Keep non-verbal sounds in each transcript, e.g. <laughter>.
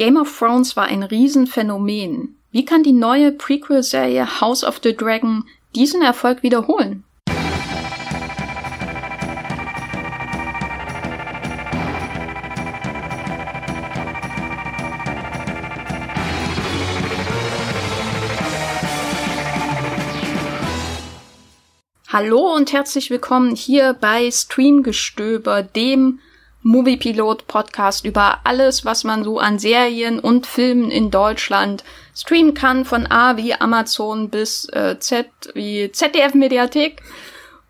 Game of Thrones war ein Riesenphänomen. Wie kann die neue Prequel-Serie House of the Dragon diesen Erfolg wiederholen? Hallo und herzlich willkommen hier bei Streamgestöber, dem Moviepilot-Podcast über alles, was man so an Serien und Filmen in Deutschland streamen kann, von A wie Amazon bis äh, Z wie ZDF-Mediathek.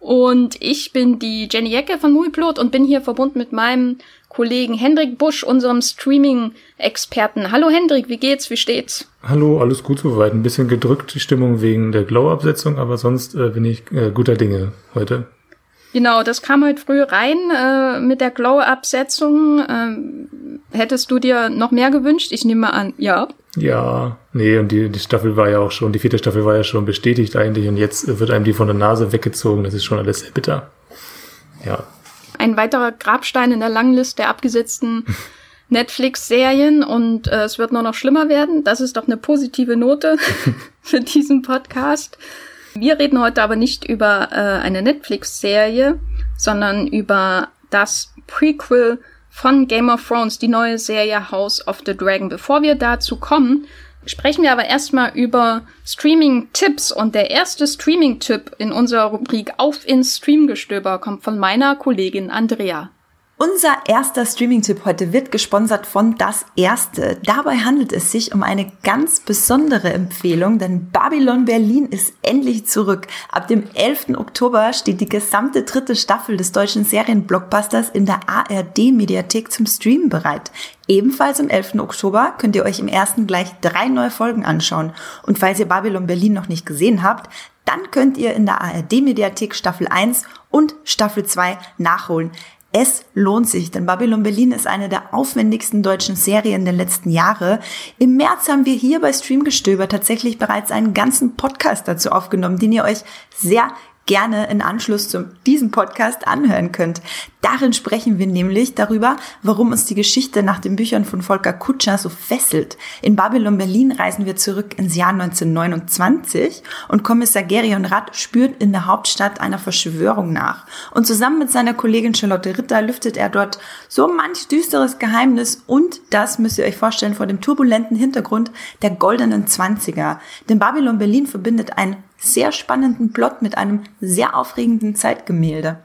Und ich bin die Jenny Ecke von Moviepilot und bin hier verbunden mit meinem Kollegen Hendrik Busch, unserem Streaming-Experten. Hallo Hendrik, wie geht's, wie steht's? Hallo, alles gut soweit. Ein bisschen gedrückt die Stimmung wegen der Glow-Absetzung, aber sonst äh, bin ich äh, guter Dinge heute. Genau, das kam heute früh rein äh, mit der Glow-Absetzung. Ähm, hättest du dir noch mehr gewünscht? Ich nehme an, ja. Ja, nee, und die, die Staffel war ja auch schon, die vierte Staffel war ja schon bestätigt eigentlich und jetzt wird einem die von der Nase weggezogen. Das ist schon alles sehr bitter. Ja. Ein weiterer Grabstein in der Langliste der abgesetzten <laughs> Netflix-Serien und äh, es wird nur noch schlimmer werden. Das ist doch eine positive Note <laughs> für diesen Podcast. Wir reden heute aber nicht über äh, eine Netflix-Serie, sondern über das Prequel von Game of Thrones, die neue Serie House of the Dragon. Bevor wir dazu kommen, sprechen wir aber erstmal über Streaming-Tipps. Und der erste Streaming-Tipp in unserer Rubrik Auf ins Streamgestöber kommt von meiner Kollegin Andrea. Unser erster Streaming-Tipp heute wird gesponsert von Das Erste. Dabei handelt es sich um eine ganz besondere Empfehlung, denn Babylon Berlin ist endlich zurück. Ab dem 11. Oktober steht die gesamte dritte Staffel des deutschen Serienblockbusters in der ARD-Mediathek zum Streamen bereit. Ebenfalls am 11. Oktober könnt ihr euch im ersten gleich drei neue Folgen anschauen. Und falls ihr Babylon Berlin noch nicht gesehen habt, dann könnt ihr in der ARD-Mediathek Staffel 1 und Staffel 2 nachholen. Es lohnt sich, denn Babylon Berlin ist eine der aufwendigsten deutschen Serien der letzten Jahre. Im März haben wir hier bei Streamgestöber tatsächlich bereits einen ganzen Podcast dazu aufgenommen, den ihr euch sehr gerne in Anschluss zu diesem Podcast anhören könnt. Darin sprechen wir nämlich darüber, warum uns die Geschichte nach den Büchern von Volker Kutscher so fesselt. In Babylon Berlin reisen wir zurück ins Jahr 1929 und Kommissar Gerion Rath spürt in der Hauptstadt einer Verschwörung nach. Und zusammen mit seiner Kollegin Charlotte Ritter lüftet er dort so manch düsteres Geheimnis und das müsst ihr euch vorstellen vor dem turbulenten Hintergrund der goldenen Zwanziger. Denn Babylon Berlin verbindet ein sehr spannenden Plot mit einem sehr aufregenden Zeitgemälde.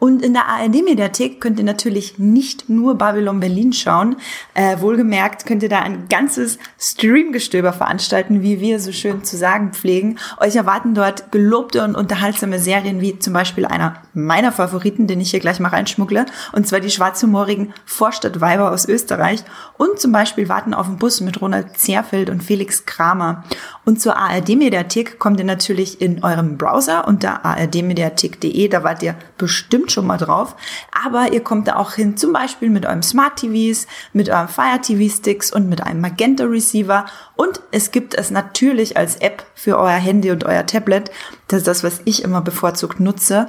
Und in der ARD-Mediathek könnt ihr natürlich nicht nur Babylon Berlin schauen. Äh, wohlgemerkt könnt ihr da ein ganzes Streamgestöber veranstalten, wie wir so schön zu sagen pflegen. Euch erwarten dort gelobte und unterhaltsame Serien, wie zum Beispiel einer meiner Favoriten, den ich hier gleich mal reinschmuggle, und zwar die schwarzhumorigen Vorstadtweiber aus Österreich. Und zum Beispiel Warten auf den Bus mit Ronald Zerfeld und Felix Kramer. Und zur ARD-Mediathek kommt ihr natürlich in eurem Browser unter ardmediathek.de. Da wart ihr bestimmt schon mal drauf. Aber ihr kommt da auch hin, zum Beispiel mit eurem Smart TVs, mit eurem Fire TV Sticks und mit einem Magenta Receiver. Und es gibt es natürlich als App für euer Handy und euer Tablet. Das ist das, was ich immer bevorzugt nutze.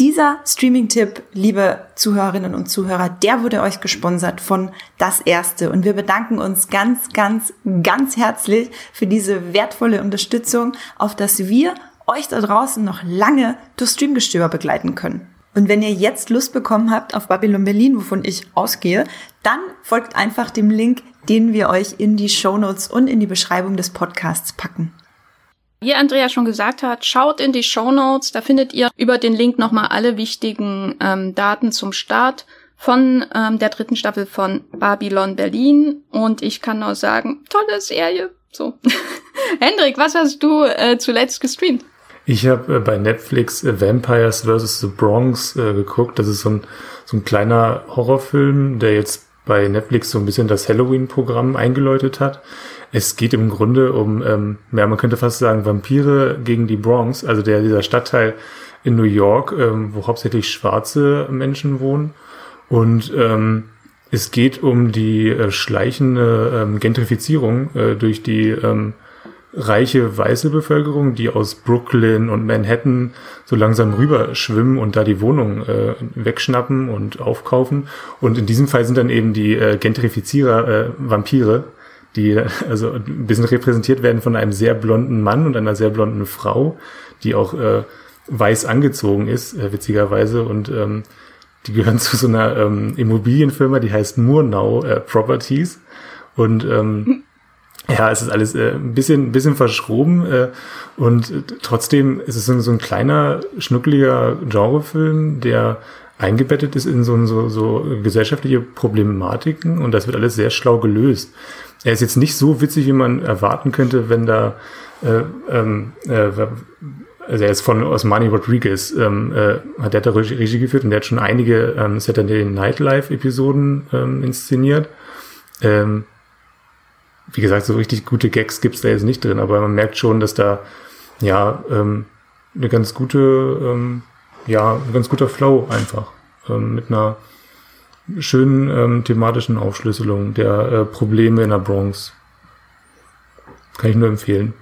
Dieser Streaming-Tipp, liebe Zuhörerinnen und Zuhörer, der wurde euch gesponsert von Das Erste. Und wir bedanken uns ganz, ganz, ganz herzlich für diese wertvolle Unterstützung, auf dass wir euch da draußen noch lange durch Streamgestöber begleiten können. Und wenn ihr jetzt Lust bekommen habt auf Babylon Berlin, wovon ich ausgehe, dann folgt einfach dem Link, den wir euch in die Show Notes und in die Beschreibung des Podcasts packen. Wie Andrea schon gesagt hat, schaut in die Show Notes, da findet ihr über den Link nochmal alle wichtigen ähm, Daten zum Start von ähm, der dritten Staffel von Babylon Berlin. Und ich kann nur sagen, tolle Serie. So. <laughs> Hendrik, was hast du äh, zuletzt gestreamt? Ich habe äh, bei Netflix äh, Vampires vs. The Bronx äh, geguckt. Das ist so ein, so ein kleiner Horrorfilm, der jetzt bei Netflix so ein bisschen das Halloween-Programm eingeläutet hat. Es geht im Grunde um, ähm, ja, man könnte fast sagen, Vampire gegen die Bronx, also der, dieser Stadtteil in New York, ähm, wo hauptsächlich schwarze Menschen wohnen. Und ähm, es geht um die äh, schleichende ähm, Gentrifizierung äh, durch die ähm, reiche weiße Bevölkerung, die aus Brooklyn und Manhattan so langsam rüber schwimmen und da die Wohnung äh, wegschnappen und aufkaufen. Und in diesem Fall sind dann eben die äh, Gentrifizierer äh, Vampire, die also ein bisschen repräsentiert werden von einem sehr blonden Mann und einer sehr blonden Frau, die auch äh, weiß angezogen ist, äh, witzigerweise. Und ähm, die gehören <laughs> zu so einer ähm, Immobilienfirma, die heißt Murnau äh, Properties. Und ähm, ja, es ist alles äh, ein bisschen, ein bisschen verschroben äh, und äh, trotzdem ist es so, so ein kleiner, schnuckliger Genrefilm, der eingebettet ist in so, so, so gesellschaftliche Problematiken und das wird alles sehr schlau gelöst. Er ist jetzt nicht so witzig, wie man erwarten könnte, wenn da äh, ähm, äh, also er ist von Osmani Rodriguez, ähm, äh, hat der da Regie geführt und der hat schon einige ähm, Saturday Night Live Episoden ähm, inszeniert. Ähm, wie gesagt, so richtig gute Gags gibt's da jetzt nicht drin, aber man merkt schon, dass da ja ähm, eine ganz gute, ähm, ja, ein ganz guter Flow einfach ähm, mit einer schönen ähm, thematischen Aufschlüsselung der äh, Probleme in der Bronx. Kann ich nur empfehlen.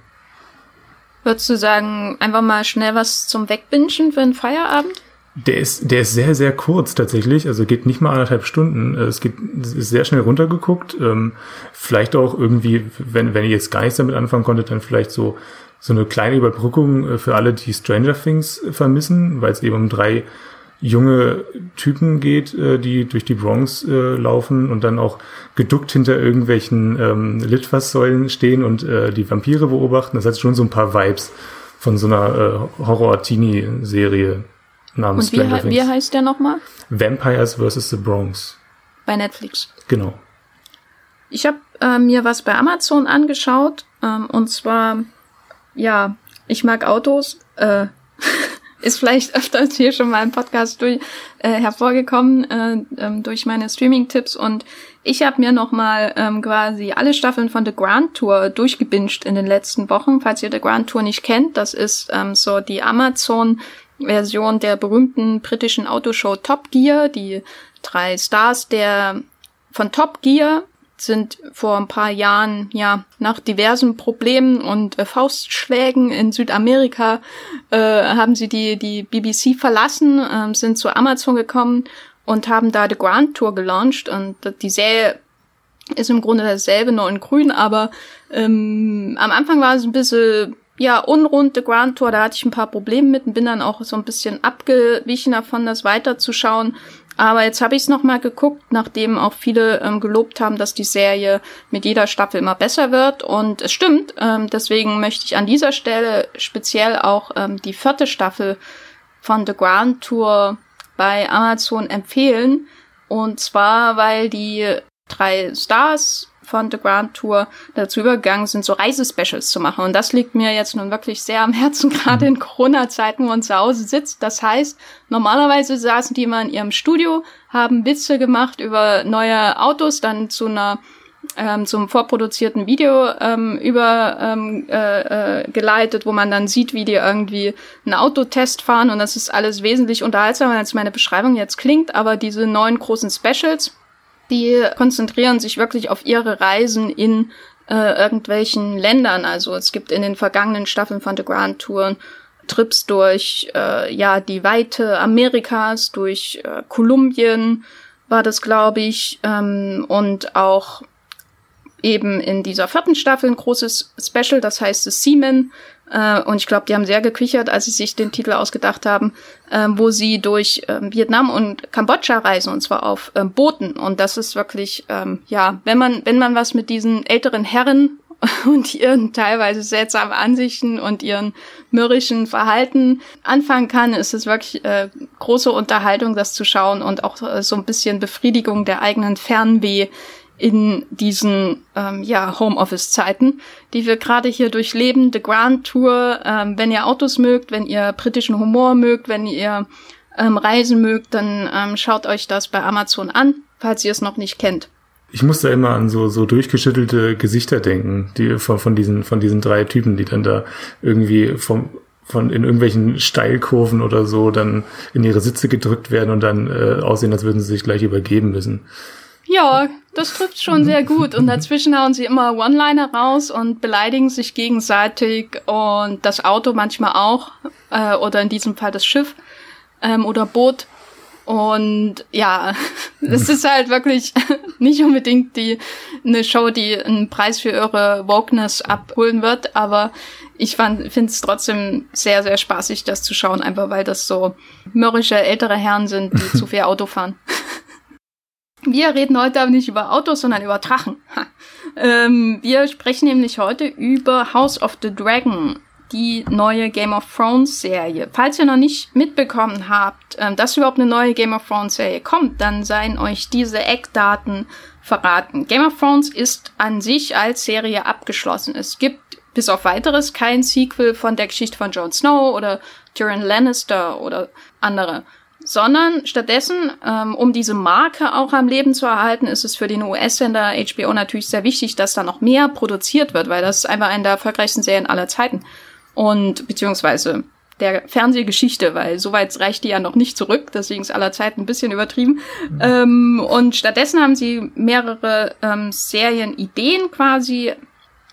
Würdest du sagen, einfach mal schnell was zum Wegbingen für einen Feierabend? Der ist, der ist sehr, sehr kurz tatsächlich. Also geht nicht mal anderthalb Stunden. Es geht, es ist sehr schnell runtergeguckt. Ähm, vielleicht auch irgendwie, wenn, wenn ihr jetzt gar nichts damit anfangen konntet, dann vielleicht so, so eine kleine Überbrückung äh, für alle, die Stranger Things vermissen, weil es eben um drei junge Typen geht, äh, die durch die Bronx äh, laufen und dann auch geduckt hinter irgendwelchen ähm, Litfaßsäulen stehen und äh, die Vampire beobachten. Das hat schon so ein paar Vibes von so einer äh, Horror-Teenie-Serie namens Und wie, wie heißt der nochmal? Vampires vs. The Bronx. Bei Netflix. Genau. Ich habe äh, mir was bei Amazon angeschaut ähm, und zwar, ja, ich mag Autos. Äh, <laughs> ist vielleicht öfters hier schon mal im Podcast durch, äh, hervorgekommen äh, ähm, durch meine Streaming-Tipps und ich habe mir nochmal ähm, quasi alle Staffeln von The Grand Tour durchgebinged in den letzten Wochen. Falls ihr The Grand Tour nicht kennt, das ist ähm, so die Amazon-Version der berühmten britischen Autoshow Top Gear. Die drei Stars der von Top Gear sind vor ein paar Jahren ja nach diversen Problemen und äh, Faustschlägen in Südamerika äh, haben sie die die BBC verlassen, äh, sind zu Amazon gekommen und haben da The Grand Tour gelauncht und die Serie ist im Grunde dasselbe, nur in grün, aber ähm, am Anfang war es ein bisschen ja, unrund, The Grand Tour, da hatte ich ein paar Probleme mit und bin dann auch so ein bisschen abgewichen davon, das weiterzuschauen. Aber jetzt habe ich es nochmal geguckt, nachdem auch viele ähm, gelobt haben, dass die Serie mit jeder Staffel immer besser wird. Und es stimmt. Ähm, deswegen möchte ich an dieser Stelle speziell auch ähm, die vierte Staffel von The Grand Tour bei Amazon empfehlen. Und zwar, weil die drei Stars von The Grand Tour dazu übergegangen sind, so Reisespecials zu machen. Und das liegt mir jetzt nun wirklich sehr am Herzen, <laughs> gerade in Corona-Zeiten, wo man zu Hause sitzt. Das heißt, normalerweise saßen die immer in ihrem Studio, haben Witze gemacht über neue Autos, dann zu einer ähm, zum vorproduzierten Video ähm, über ähm, äh, äh, geleitet, wo man dann sieht, wie die irgendwie einen Autotest fahren und das ist alles wesentlich unterhaltsamer, als meine Beschreibung jetzt klingt, aber diese neuen großen Specials, die konzentrieren sich wirklich auf ihre Reisen in äh, irgendwelchen Ländern. Also es gibt in den vergangenen Staffeln von The Grand Tour Trips durch äh, ja die Weite Amerikas, durch äh, Kolumbien war das, glaube ich, ähm, und auch eben in dieser vierten Staffel ein großes Special, das heißt The Seaman. Äh, und ich glaube, die haben sehr gekichert, als sie sich den Titel ausgedacht haben, äh, wo sie durch äh, Vietnam und Kambodscha reisen, und zwar auf äh, Booten. Und das ist wirklich, ähm, ja, wenn man, wenn man was mit diesen älteren Herren <laughs> und ihren teilweise seltsamen Ansichten und ihren mürrischen Verhalten anfangen kann, ist es wirklich äh, große Unterhaltung, das zu schauen und auch äh, so ein bisschen Befriedigung der eigenen Fernweh in diesen ähm, ja, Homeoffice-Zeiten, die wir gerade hier durchleben. The Grand Tour, ähm, wenn ihr Autos mögt, wenn ihr britischen Humor mögt, wenn ihr ähm, Reisen mögt, dann ähm, schaut euch das bei Amazon an, falls ihr es noch nicht kennt. Ich muss da immer an so, so durchgeschüttelte Gesichter denken, die von, von diesen, von diesen drei Typen, die dann da irgendwie vom, von in irgendwelchen Steilkurven oder so dann in ihre Sitze gedrückt werden und dann äh, aussehen, als würden sie sich gleich übergeben müssen. Ja, das trifft schon sehr gut. Und dazwischen hauen sie immer One-Liner raus und beleidigen sich gegenseitig und das Auto manchmal auch. Äh, oder in diesem Fall das Schiff ähm, oder Boot. Und ja, <laughs> es ist halt wirklich <laughs> nicht unbedingt die eine Show, die einen Preis für ihre Wokeness abholen wird, aber ich finde es trotzdem sehr, sehr spaßig, das zu schauen, einfach weil das so mürrische ältere Herren sind, die zu viel Auto fahren. <laughs> Wir reden heute aber nicht über Autos, sondern über Drachen. Ähm, wir sprechen nämlich heute über House of the Dragon, die neue Game of Thrones Serie. Falls ihr noch nicht mitbekommen habt, ähm, dass überhaupt eine neue Game of Thrones Serie kommt, dann seien euch diese Eckdaten verraten. Game of Thrones ist an sich als Serie abgeschlossen. Es gibt bis auf weiteres kein Sequel von der Geschichte von Jon Snow oder Tyrion Lannister oder andere sondern stattdessen, ähm, um diese Marke auch am Leben zu erhalten, ist es für den US-Sender HBO natürlich sehr wichtig, dass da noch mehr produziert wird, weil das ist einfach eine der erfolgreichsten Serien aller Zeiten. Und beziehungsweise der Fernsehgeschichte, weil soweit reicht die ja noch nicht zurück, deswegen ist aller Zeit ein bisschen übertrieben. Mhm. Ähm, und stattdessen haben sie mehrere ähm, Serienideen quasi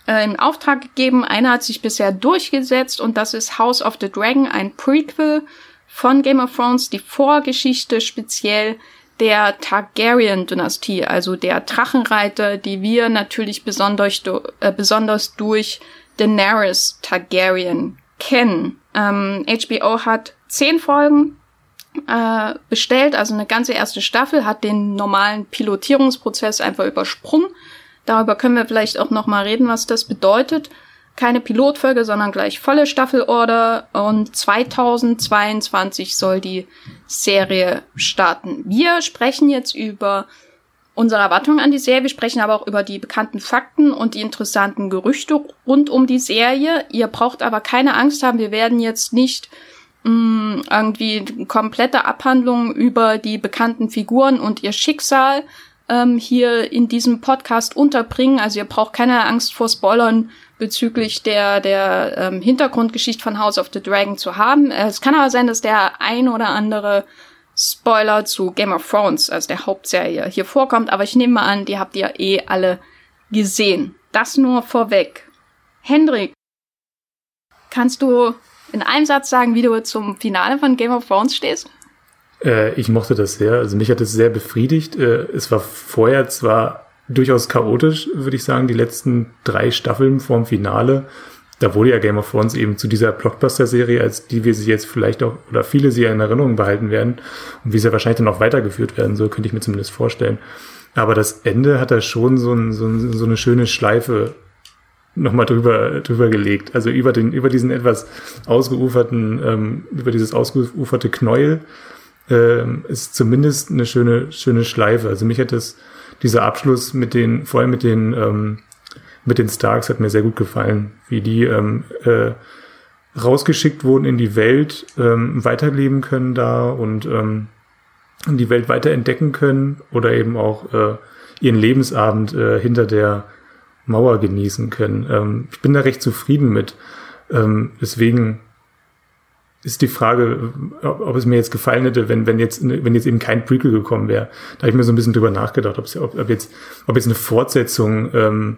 äh, in Auftrag gegeben. Eine hat sich bisher durchgesetzt und das ist House of the Dragon, ein Prequel von Game of Thrones die Vorgeschichte speziell der Targaryen-Dynastie, also der Drachenreiter, die wir natürlich besonders, äh, besonders durch Daenerys Targaryen kennen. Ähm, HBO hat zehn Folgen äh, bestellt, also eine ganze erste Staffel, hat den normalen Pilotierungsprozess einfach übersprungen. Darüber können wir vielleicht auch noch mal reden, was das bedeutet keine Pilotfolge, sondern gleich volle Staffelorder und 2022 soll die Serie starten. Wir sprechen jetzt über unsere Erwartungen an die Serie, wir sprechen aber auch über die bekannten Fakten und die interessanten Gerüchte rund um die Serie. Ihr braucht aber keine Angst haben, wir werden jetzt nicht mh, mm, irgendwie komplette Abhandlungen über die bekannten Figuren und ihr Schicksal ähm, hier in diesem Podcast unterbringen. Also ihr braucht keine Angst vor Spoilern bezüglich der, der ähm, Hintergrundgeschichte von House of the Dragon zu haben. Äh, es kann aber sein, dass der ein oder andere Spoiler zu Game of Thrones, also der Hauptserie, hier vorkommt, aber ich nehme mal an, die habt ihr eh alle gesehen. Das nur vorweg. Hendrik, kannst du in einem Satz sagen, wie du zum Finale von Game of Thrones stehst? Äh, ich mochte das sehr. Also mich hat es sehr befriedigt. Äh, es war vorher zwar durchaus chaotisch, würde ich sagen, die letzten drei Staffeln vorm Finale. Da wurde ja Game of Thrones eben zu dieser Blockbuster-Serie, als die wir sie jetzt vielleicht auch, oder viele sie in Erinnerung behalten werden und wie sie wahrscheinlich dann auch weitergeführt werden soll, könnte ich mir zumindest vorstellen. Aber das Ende hat da schon so, ein, so, ein, so eine schöne Schleife nochmal drüber, drüber gelegt. Also über den, über diesen etwas ausgeuferten, ähm, über dieses ausgeuferte Knäuel ähm, ist zumindest eine schöne, schöne Schleife. Also mich hat das dieser Abschluss mit den, vor allem mit den, ähm, mit den Starks hat mir sehr gut gefallen, wie die ähm, äh, rausgeschickt wurden in die Welt, ähm, weiterleben können da und ähm, die Welt weiter entdecken können oder eben auch äh, ihren Lebensabend äh, hinter der Mauer genießen können. Ähm, ich bin da recht zufrieden mit. Ähm, deswegen ist die Frage, ob es mir jetzt gefallen hätte, wenn, wenn jetzt, wenn jetzt eben kein Prequel gekommen wäre. Da habe ich mir so ein bisschen drüber nachgedacht, ob, ob, ob jetzt, ob jetzt eine Fortsetzung, ähm,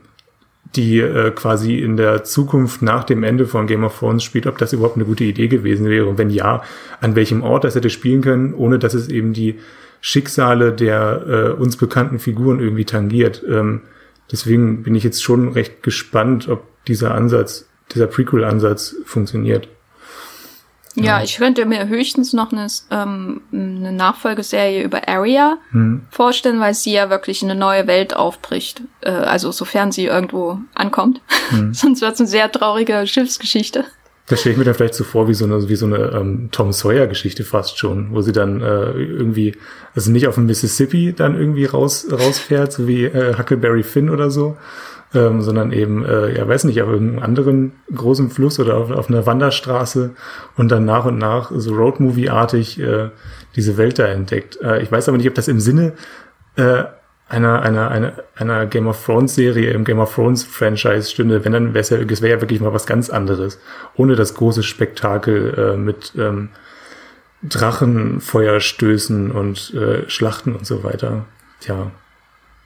die äh, quasi in der Zukunft nach dem Ende von Game of Thrones spielt, ob das überhaupt eine gute Idee gewesen wäre. Und wenn ja, an welchem Ort das hätte spielen können, ohne dass es eben die Schicksale der äh, uns bekannten Figuren irgendwie tangiert. Ähm, deswegen bin ich jetzt schon recht gespannt, ob dieser Ansatz, dieser Prequel-Ansatz funktioniert. Ja, ich könnte mir höchstens noch eine, ähm, eine Nachfolgeserie über Area hm. vorstellen, weil sie ja wirklich eine neue Welt aufbricht. Äh, also sofern sie irgendwo ankommt. Hm. <laughs> Sonst wird es eine sehr traurige Schiffsgeschichte. Das stelle ich mir dann vielleicht so vor wie so eine, wie so eine ähm, Tom Sawyer-Geschichte fast schon, wo sie dann äh, irgendwie, also nicht auf dem Mississippi dann irgendwie raus, rausfährt, so wie äh, Huckleberry Finn oder so, ähm, sondern eben, äh, ja, weiß nicht, auf irgendeinem anderen großen Fluss oder auf, auf einer Wanderstraße und dann nach und nach so Roadmovie-artig äh, diese Welt da entdeckt. Äh, ich weiß aber nicht, ob das im Sinne äh, einer, einer, einer, einer Game of Thrones Serie im Game of Thrones Franchise stünde, wenn dann wäre es ja, es wäre ja wirklich mal was ganz anderes. Ohne das große Spektakel äh, mit ähm, Drachenfeuerstößen und äh, Schlachten und so weiter. Tja,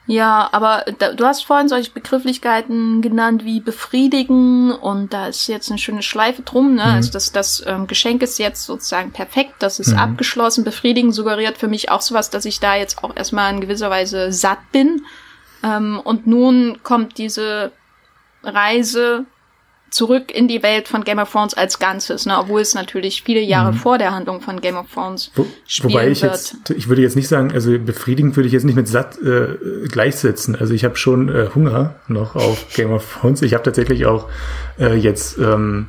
Ja, aber da, du hast vorhin solche Begrifflichkeiten genannt wie befriedigen und da ist jetzt eine schöne Schleife drum. Ne? Mhm. Also das, das ähm, Geschenk ist jetzt sozusagen perfekt, das ist mhm. abgeschlossen. Befriedigen suggeriert für mich auch sowas, dass ich da jetzt auch erstmal in gewisser Weise satt bin. Ähm, und nun kommt diese Reise zurück in die Welt von Game of Thrones als Ganzes, ne? obwohl es natürlich viele Jahre mhm. vor der Handlung von Game of Thrones Wo, Wobei ich wird. jetzt, ich würde jetzt nicht sagen, also befriedigend würde ich jetzt nicht mit satt äh, gleichsetzen. Also ich habe schon äh, Hunger noch auf Game of Thrones. Ich habe tatsächlich auch äh, jetzt, ähm,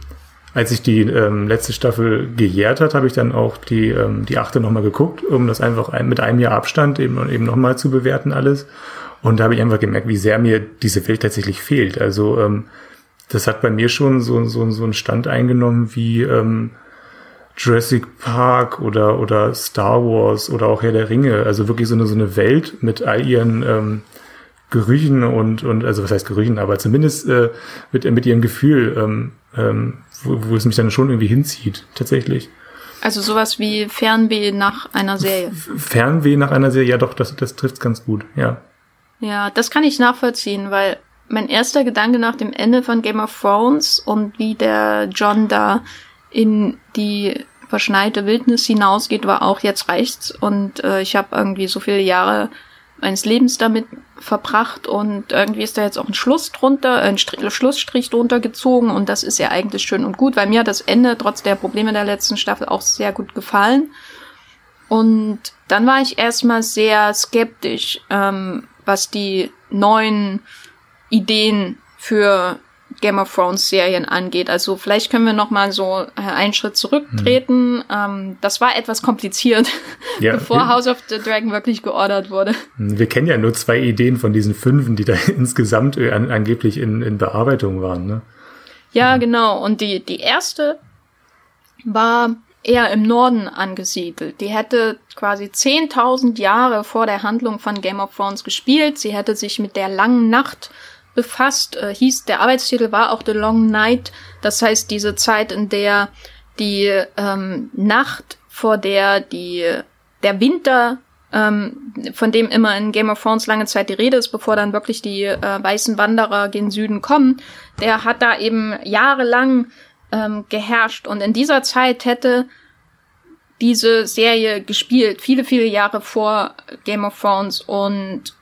als ich die ähm, letzte Staffel gejährt hat, habe ich dann auch die ähm, die achte nochmal geguckt, um das einfach ein, mit einem Jahr Abstand eben eben nochmal zu bewerten alles. Und da habe ich einfach gemerkt, wie sehr mir diese Welt tatsächlich fehlt. Also ähm, das hat bei mir schon so, so, so einen Stand eingenommen wie ähm, Jurassic Park oder, oder Star Wars oder auch Herr der Ringe. Also wirklich so eine, so eine Welt mit all ihren ähm, Gerüchen und, und, also was heißt Gerüchen, aber zumindest äh, mit, mit ihrem Gefühl, ähm, ähm, wo, wo es mich dann schon irgendwie hinzieht, tatsächlich. Also sowas wie Fernweh nach einer Serie. Fernweh nach einer Serie, ja doch, das, das trifft ganz gut, ja. Ja, das kann ich nachvollziehen, weil mein erster Gedanke nach dem Ende von Game of Thrones und wie der John da in die verschneite Wildnis hinausgeht, war auch jetzt reicht's und äh, ich habe irgendwie so viele Jahre meines Lebens damit verbracht und irgendwie ist da jetzt auch ein Schluss drunter, ein Strich, Schlussstrich drunter gezogen und das ist ja eigentlich schön und gut, weil mir das Ende trotz der Probleme der letzten Staffel auch sehr gut gefallen. Und dann war ich erstmal sehr skeptisch, ähm, was die neuen Ideen für Game of Thrones Serien angeht. Also vielleicht können wir noch mal so äh, einen Schritt zurücktreten. Hm. Ähm, das war etwas kompliziert, <laughs> ja. bevor House of the Dragon wirklich geordert wurde. Wir kennen ja nur zwei Ideen von diesen fünfen, die da <laughs> insgesamt äh, an, angeblich in, in Bearbeitung waren. Ne? Ja, ja, genau. Und die, die erste war eher im Norden angesiedelt. Die hätte quasi 10.000 Jahre vor der Handlung von Game of Thrones gespielt. Sie hätte sich mit der langen Nacht befasst, äh, hieß, der Arbeitstitel war auch The Long Night, das heißt diese Zeit, in der die ähm, Nacht, vor der die der Winter, ähm, von dem immer in Game of Thrones lange Zeit die Rede ist, bevor dann wirklich die äh, weißen Wanderer gen Süden kommen, der hat da eben jahrelang ähm, geherrscht. Und in dieser Zeit hätte diese Serie gespielt, viele, viele Jahre vor Game of Thrones. Und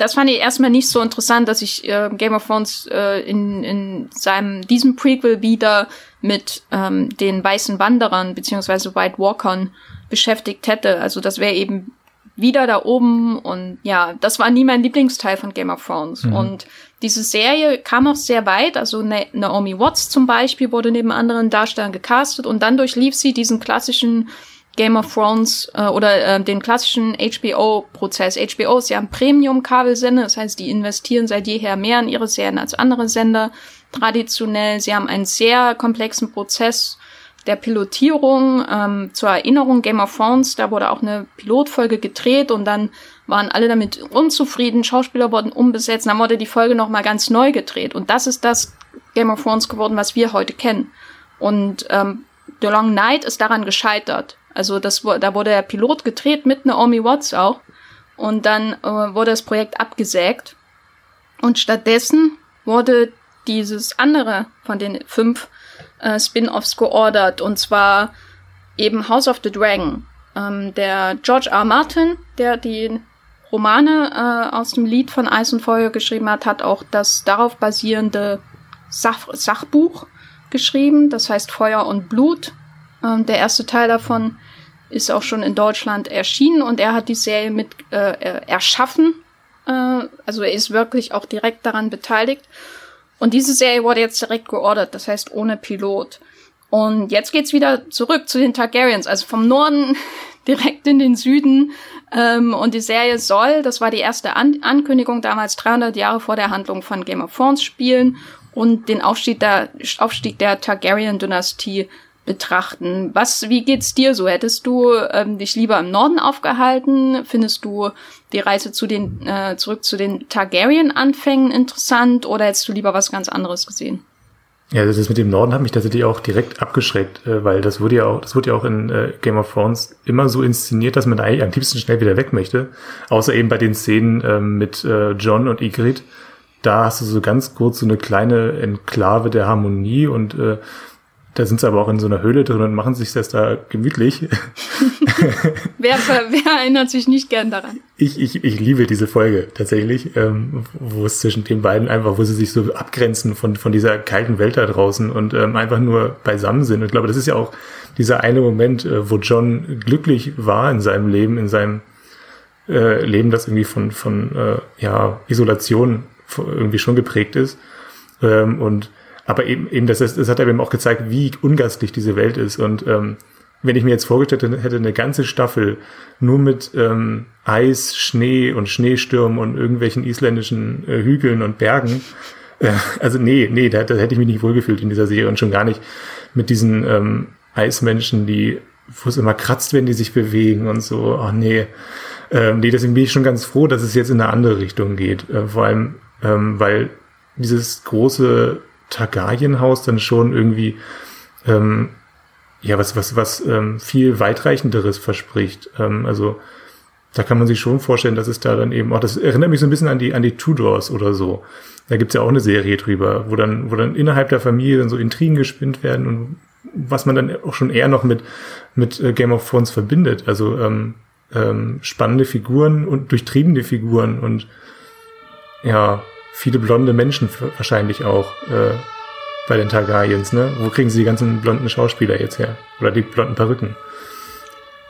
das fand ich erstmal nicht so interessant, dass ich äh, Game of Thrones äh, in, in seinem diesem Prequel wieder mit ähm, den weißen Wanderern beziehungsweise White Walkern beschäftigt hätte. Also das wäre eben wieder da oben und ja, das war nie mein Lieblingsteil von Game of Thrones. Mhm. Und diese Serie kam auch sehr weit. Also Naomi Watts zum Beispiel wurde neben anderen Darstellern gecastet und dann durchlief sie diesen klassischen Game of Thrones äh, oder äh, den klassischen HBO-Prozess. HBO ist ja ein Premium-Kabelsender, das heißt, die investieren seit jeher mehr in ihre Serien als andere Sender traditionell. Sie haben einen sehr komplexen Prozess der Pilotierung. Ähm, zur Erinnerung, Game of Thrones, da wurde auch eine Pilotfolge gedreht und dann waren alle damit unzufrieden, Schauspieler wurden umbesetzt, dann wurde die Folge nochmal ganz neu gedreht. Und das ist das Game of Thrones geworden, was wir heute kennen. Und ähm, The Long Night ist daran gescheitert. Also das, da wurde der Pilot gedreht mit Naomi Watts auch. Und dann äh, wurde das Projekt abgesägt. Und stattdessen wurde dieses andere von den fünf äh, Spin-offs geordert. Und zwar eben House of the Dragon. Ähm, der George R. Martin, der die Romane äh, aus dem Lied von Eis und Feuer geschrieben hat, hat auch das darauf basierende Sach Sachbuch geschrieben. Das heißt Feuer und Blut. Ähm, der erste Teil davon ist auch schon in Deutschland erschienen und er hat die Serie mit äh, erschaffen. Äh, also er ist wirklich auch direkt daran beteiligt. Und diese Serie wurde jetzt direkt geordert, das heißt ohne Pilot. Und jetzt geht's wieder zurück zu den Targaryens, also vom Norden <laughs> direkt in den Süden. Ähm, und die Serie soll, das war die erste An Ankündigung damals 300 Jahre vor der Handlung von Game of Thrones spielen und den Aufstieg der, Aufstieg der Targaryen-Dynastie betrachten. Was, wie geht's dir so? Hättest du ähm, dich lieber im Norden aufgehalten? Findest du die Reise zu den, äh, zurück zu den Targaryen-Anfängen interessant oder hättest du lieber was ganz anderes gesehen? Ja, das mit dem Norden hat mich tatsächlich auch direkt abgeschreckt, äh, weil das wurde ja auch, das wurde ja auch in äh, Game of Thrones immer so inszeniert, dass man eigentlich am liebsten schnell wieder weg möchte. Außer eben bei den Szenen ähm, mit äh, John und Ygritte. Da hast du so ganz kurz so eine kleine Enklave der Harmonie und äh, da sind sie aber auch in so einer Höhle drin und machen sich das da gemütlich. <laughs> wer, wer erinnert sich nicht gern daran? Ich, ich, ich liebe diese Folge tatsächlich, ähm, wo es zwischen den beiden einfach, wo sie sich so abgrenzen von, von dieser kalten Welt da draußen und ähm, einfach nur beisammen sind. Und ich glaube, das ist ja auch dieser eine Moment, äh, wo John glücklich war in seinem Leben, in seinem äh, Leben, das irgendwie von, von äh, ja, Isolation irgendwie schon geprägt ist. Ähm, und aber eben, eben das, das hat eben auch gezeigt, wie ungastlich diese Welt ist. Und ähm, wenn ich mir jetzt vorgestellt hätte, eine ganze Staffel nur mit ähm, Eis, Schnee und Schneestürmen und irgendwelchen isländischen äh, Hügeln und Bergen, äh, also nee, nee, da, da hätte ich mich nicht wohlgefühlt in dieser Serie und schon gar nicht mit diesen ähm, Eismenschen, die, wo es immer kratzt, wenn die sich bewegen und so. Ach nee. Ähm, nee, deswegen bin ich schon ganz froh, dass es jetzt in eine andere Richtung geht. Äh, vor allem, ähm, weil dieses große Targaryen-Haus dann schon irgendwie ähm, ja was was was ähm, viel weitreichenderes verspricht. Ähm, also da kann man sich schon vorstellen, dass es da dann eben auch, das erinnert mich so ein bisschen an die an die Tudors oder so. Da gibt's ja auch eine Serie drüber, wo dann wo dann innerhalb der Familie dann so Intrigen gespinnt werden und was man dann auch schon eher noch mit mit äh, Game of Thrones verbindet. Also ähm, ähm, spannende Figuren und durchtriebene Figuren und ja, viele blonde Menschen wahrscheinlich auch äh, bei den Targaryens, ne? Wo kriegen sie die ganzen blonden Schauspieler jetzt her? Oder die blonden Perücken?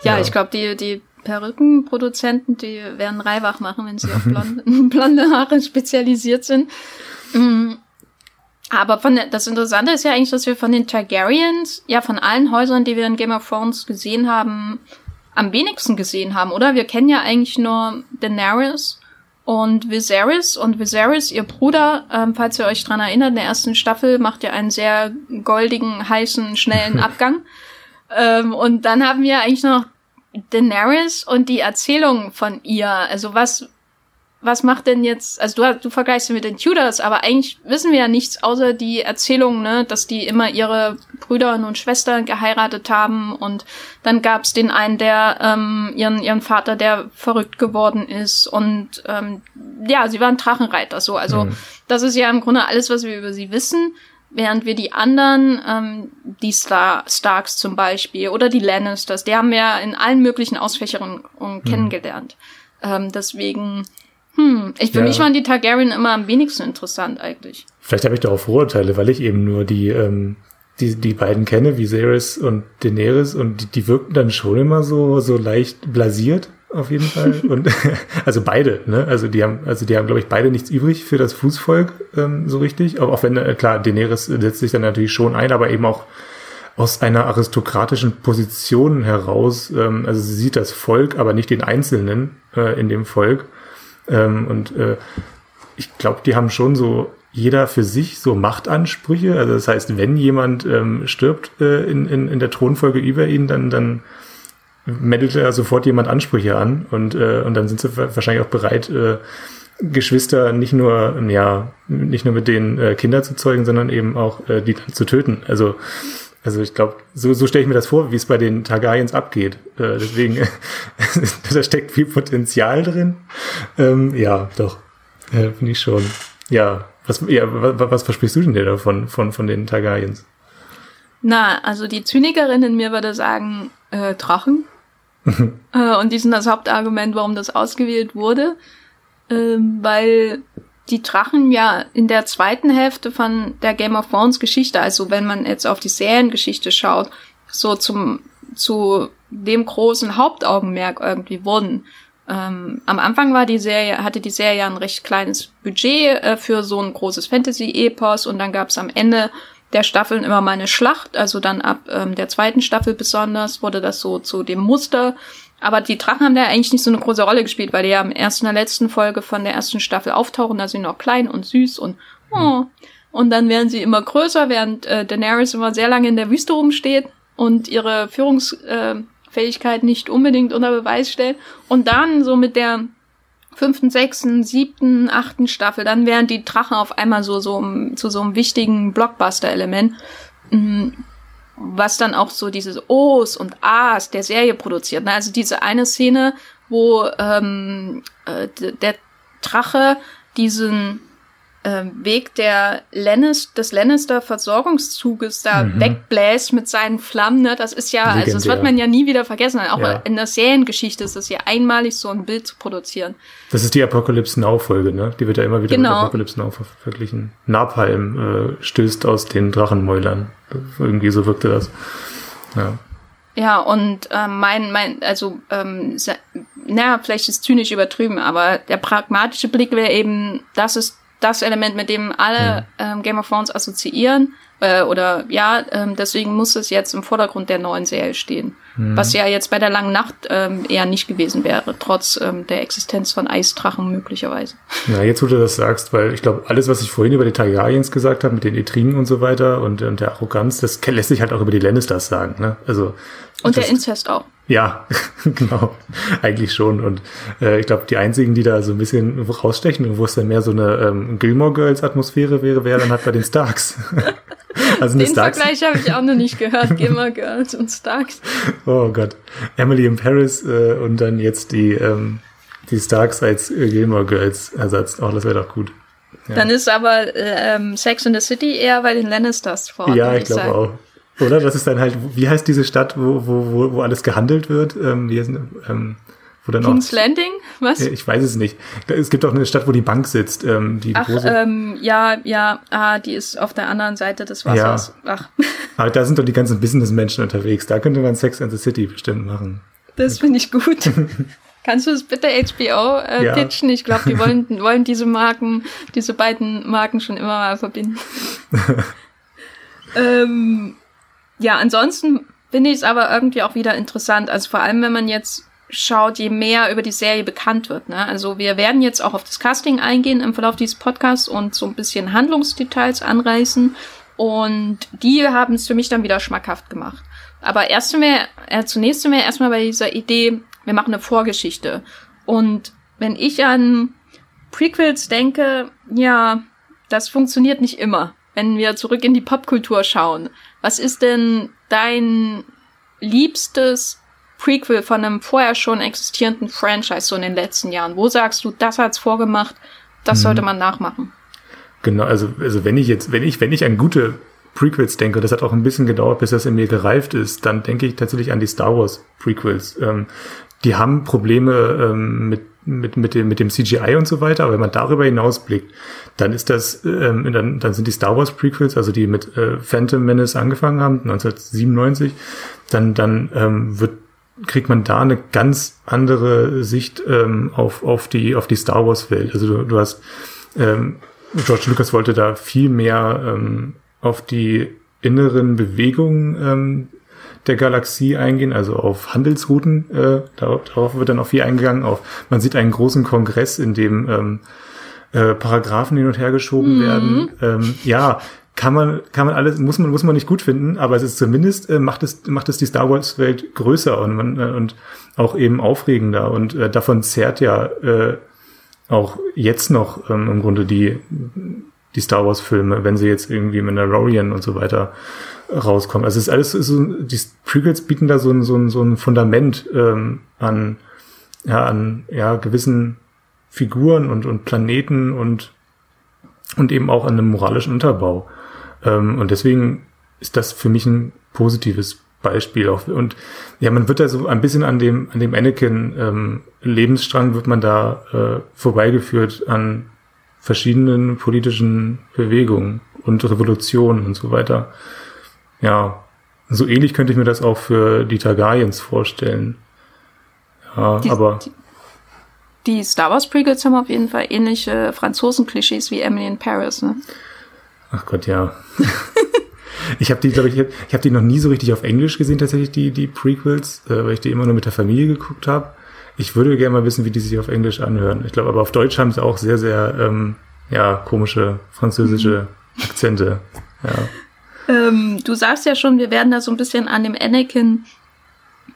Ja, ja. ich glaube, die, die Perückenproduzenten, die werden Reihwach machen, wenn sie auf <laughs> blonde, <laughs> blonde Haare spezialisiert sind. Mm. Aber von der, das Interessante ist ja eigentlich, dass wir von den Targaryens, ja von allen Häusern, die wir in Game of Thrones gesehen haben, am wenigsten gesehen haben, oder? Wir kennen ja eigentlich nur Daenerys und Viserys und Viserys, ihr Bruder, ähm, falls ihr euch dran erinnert, in der ersten Staffel macht ja einen sehr goldigen, heißen, schnellen <laughs> Abgang. ähm, und dann haben wir eigentlich noch Daenerys und die Erzählung von ihr. Also was was macht denn jetzt, also du, du vergleichst sie mit den Tudors, aber eigentlich wissen wir ja nichts außer die Erzählung, ne, dass die immer ihre Brüder und Schwestern geheiratet haben und dann gab's den einen, der ähm, ihren, ihren Vater, der verrückt geworden ist und ähm, ja, sie waren Drachenreiter, so, also mhm. das ist ja im Grunde alles, was wir über sie wissen. Während wir die anderen, ähm, die Star Starks zum Beispiel oder die Lannisters, die haben wir in allen möglichen Ausfächerungen mhm. kennengelernt. Ähm, deswegen hm, ich, für ja. mich waren die Targaryen immer am wenigsten interessant eigentlich. Vielleicht habe ich da auch Vorurteile, weil ich eben nur die, ähm, die, die beiden kenne, Viserys und Daenerys, und die, die wirkten dann schon immer so, so leicht blasiert, auf jeden Fall. <laughs> und <laughs> also beide, ne? Also die haben, also die haben, glaube ich, beide nichts übrig für das Fußvolk, ähm, so richtig. Aber auch wenn, äh, klar, Daenerys setzt sich dann natürlich schon ein, aber eben auch aus einer aristokratischen Position heraus. Ähm, also sie sieht das Volk, aber nicht den Einzelnen äh, in dem Volk. Ähm, und äh, ich glaube, die haben schon so jeder für sich so Machtansprüche. Also das heißt, wenn jemand ähm, stirbt äh, in, in, in der Thronfolge über ihn, dann, dann meldet er sofort jemand Ansprüche an und, äh, und dann sind sie wahrscheinlich auch bereit, äh, Geschwister nicht nur, ja, nicht nur mit denen äh, Kinder zu zeugen, sondern eben auch äh, die dann zu töten. Also also ich glaube, so, so stelle ich mir das vor, wie es bei den Targaryens abgeht. Äh, deswegen, <laughs> da steckt viel Potenzial drin. Ähm, ja, doch, äh, finde ich schon. Ja, was, ja, was, was versprichst du denn dir davon, von, von den Targaryens? Na, also die Zynikerin in mir würde sagen, äh, Drachen. <laughs> äh, und die sind das Hauptargument, warum das ausgewählt wurde. Äh, weil die Drachen ja in der zweiten Hälfte von der Game of Thrones Geschichte, also wenn man jetzt auf die Seriengeschichte schaut, so zum, zu dem großen Hauptaugenmerk irgendwie wurden. Ähm, am Anfang war die Serie, hatte die Serie ein recht kleines Budget äh, für so ein großes Fantasy-Epos und dann gab es am Ende der Staffeln immer mal eine Schlacht, also dann ab ähm, der zweiten Staffel besonders wurde das so zu dem Muster aber die Drachen haben da eigentlich nicht so eine große Rolle gespielt, weil die ja im ersten und letzten Folge von der ersten Staffel auftauchen. Da sind noch klein und süß und oh. Und dann werden sie immer größer, während äh, Daenerys immer sehr lange in der Wüste rumsteht und ihre Führungsfähigkeit äh, nicht unbedingt unter Beweis stellt. Und dann so mit der fünften, sechsten, siebten, achten Staffel, dann wären die Drachen auf einmal so, so zu so einem wichtigen Blockbuster-Element, mm, was dann auch so dieses O's und A's der Serie produziert. Ne? Also diese eine Szene, wo ähm, äh, der Drache diesen ähm, Weg der Lannis des Lannister Versorgungszuges da mhm. wegbläst mit seinen Flammen, ne? Das ist ja, Legendär. also das wird man ja nie wieder vergessen. Auch ja. in der Seriengeschichte ist es ja einmalig, so ein Bild zu produzieren. Das ist die Apocalypse Now Folge, ne? Die wird ja immer wieder genau. mit Apocalypse Now ver verglichen. Napalm äh, stößt aus den Drachenmäulern. Irgendwie so wirkte das. Ja. Ja, und ähm, mein, mein, also, ähm, naja, vielleicht ist zynisch übertrieben, aber der pragmatische Blick wäre eben, das ist das Element, mit dem alle ähm, Game of Thrones assoziieren. Äh, oder ja, ähm, deswegen muss es jetzt im Vordergrund der neuen Serie stehen. Mhm. Was ja jetzt bei der langen Nacht ähm, eher nicht gewesen wäre, trotz ähm, der Existenz von Eisdrachen möglicherweise. Ja, jetzt wo du das sagst, weil ich glaube, alles, was ich vorhin über die Targaryens gesagt habe, mit den Etrinen und so weiter und, und der Arroganz, das <laughs> lässt sich halt auch über die Lannisters sagen. Ne? Also und der Inzest auch. Ja, <laughs> genau. Eigentlich schon. Und äh, ich glaube, die einzigen, die da so ein bisschen rausstechen und wo es dann mehr so eine ähm, Gilmore Girls Atmosphäre wäre, wäre dann halt bei den Starks. <laughs> also Den Starks Vergleich habe ich auch noch nicht gehört. <laughs> Gilmore Girls und Starks. Oh Gott. Emily in Paris äh, und dann jetzt die, ähm, die Starks als äh, Gilmore Girls Ersatz. Oh, das wäre doch gut. Ja. Dann ist aber äh, ähm, Sex in the City eher bei den Lannisters vor. Ja, ich glaube auch. Oder? Das ist dann halt, wie heißt diese Stadt, wo, wo, wo, wo alles gehandelt wird? Ähm, wie heißt, ähm, wo dann King's auch, Landing? Was? Ich weiß es nicht. Es gibt auch eine Stadt, wo die Bank sitzt. Ähm, die Ach, große, ähm, ja, ja, ah, die ist auf der anderen Seite des Wassers. Ja. Ach. <laughs> Aber da sind doch die ganzen Businessmenschen unterwegs. Da könnte man Sex and the City bestimmt machen. Das finde ich gut. <laughs> Kannst du es bitte HBO äh, ja. pitchen? Ich glaube, die wollen, <laughs> wollen diese Marken, diese beiden Marken schon immer mal verbinden. ähm, ja, ansonsten finde ich es aber irgendwie auch wieder interessant. Also vor allem, wenn man jetzt schaut, je mehr über die Serie bekannt wird. Ne? Also wir werden jetzt auch auf das Casting eingehen im Verlauf dieses Podcasts und so ein bisschen Handlungsdetails anreißen. Und die haben es für mich dann wieder schmackhaft gemacht. Aber erst einmal, äh, zunächst einmal erstmal bei dieser Idee, wir machen eine Vorgeschichte. Und wenn ich an Prequels denke, ja, das funktioniert nicht immer. Wenn wir zurück in die Popkultur schauen, was ist denn dein liebstes Prequel von einem vorher schon existierenden Franchise so in den letzten Jahren? Wo sagst du, das hat's vorgemacht, das hm. sollte man nachmachen? Genau, also, also wenn ich jetzt, wenn ich, wenn ich an gute Prequels denke, das hat auch ein bisschen gedauert, bis das in mir gereift ist, dann denke ich tatsächlich an die Star Wars Prequels. Ähm, die haben Probleme ähm, mit mit, mit, dem, mit dem CGI und so weiter, aber wenn man darüber hinausblickt, dann ist das, ähm, dann, dann sind die Star Wars Prequels, also die mit äh, Phantom Menace angefangen haben, 1997, dann, dann ähm, wird, kriegt man da eine ganz andere Sicht ähm, auf, auf, die, auf die Star Wars Welt. Also du, du hast, ähm, George Lucas wollte da viel mehr ähm, auf die inneren Bewegungen ähm, der Galaxie eingehen, also auf Handelsrouten. Äh, darauf, wird dann auch viel eingegangen. Auf, man sieht einen großen Kongress, in dem ähm, äh, Paragraphen hin und her geschoben mhm. werden. Ähm, ja, kann man, kann man alles, muss man, muss man nicht gut finden, aber es ist zumindest, äh, macht es, macht es die Star Wars Welt größer und man, äh, und auch eben aufregender und äh, davon zehrt ja äh, auch jetzt noch ähm, im Grunde die, die Star Wars Filme, wenn sie jetzt irgendwie Mandalorian und so weiter rauskommen. Also es ist alles so, die Prequels bieten da so ein, so ein, so ein Fundament ähm, an, ja, an ja, gewissen Figuren und, und Planeten und, und eben auch an einem moralischen Unterbau. Ähm, und deswegen ist das für mich ein positives Beispiel auch. Und ja, man wird da so ein bisschen an dem, an dem Anakin ähm, wird man da äh, vorbeigeführt an verschiedenen politischen Bewegungen und Revolutionen und so weiter. Ja, so ähnlich könnte ich mir das auch für die Targaryens vorstellen. Ja, die, aber. Die, die Star Wars Prequels haben auf jeden Fall ähnliche Franzosen-Klischees wie Emily in Paris, ne? Ach Gott, ja. <laughs> ich habe die, glaube ich, ich habe die noch nie so richtig auf Englisch gesehen, tatsächlich, die, die Prequels, äh, weil ich die immer nur mit der Familie geguckt habe. Ich würde gerne mal wissen, wie die sich auf Englisch anhören. Ich glaube, aber auf Deutsch haben sie auch sehr, sehr, ähm, ja, komische französische mhm. Akzente. Ja. Ähm, du sagst ja schon, wir werden da so ein bisschen an dem Anakin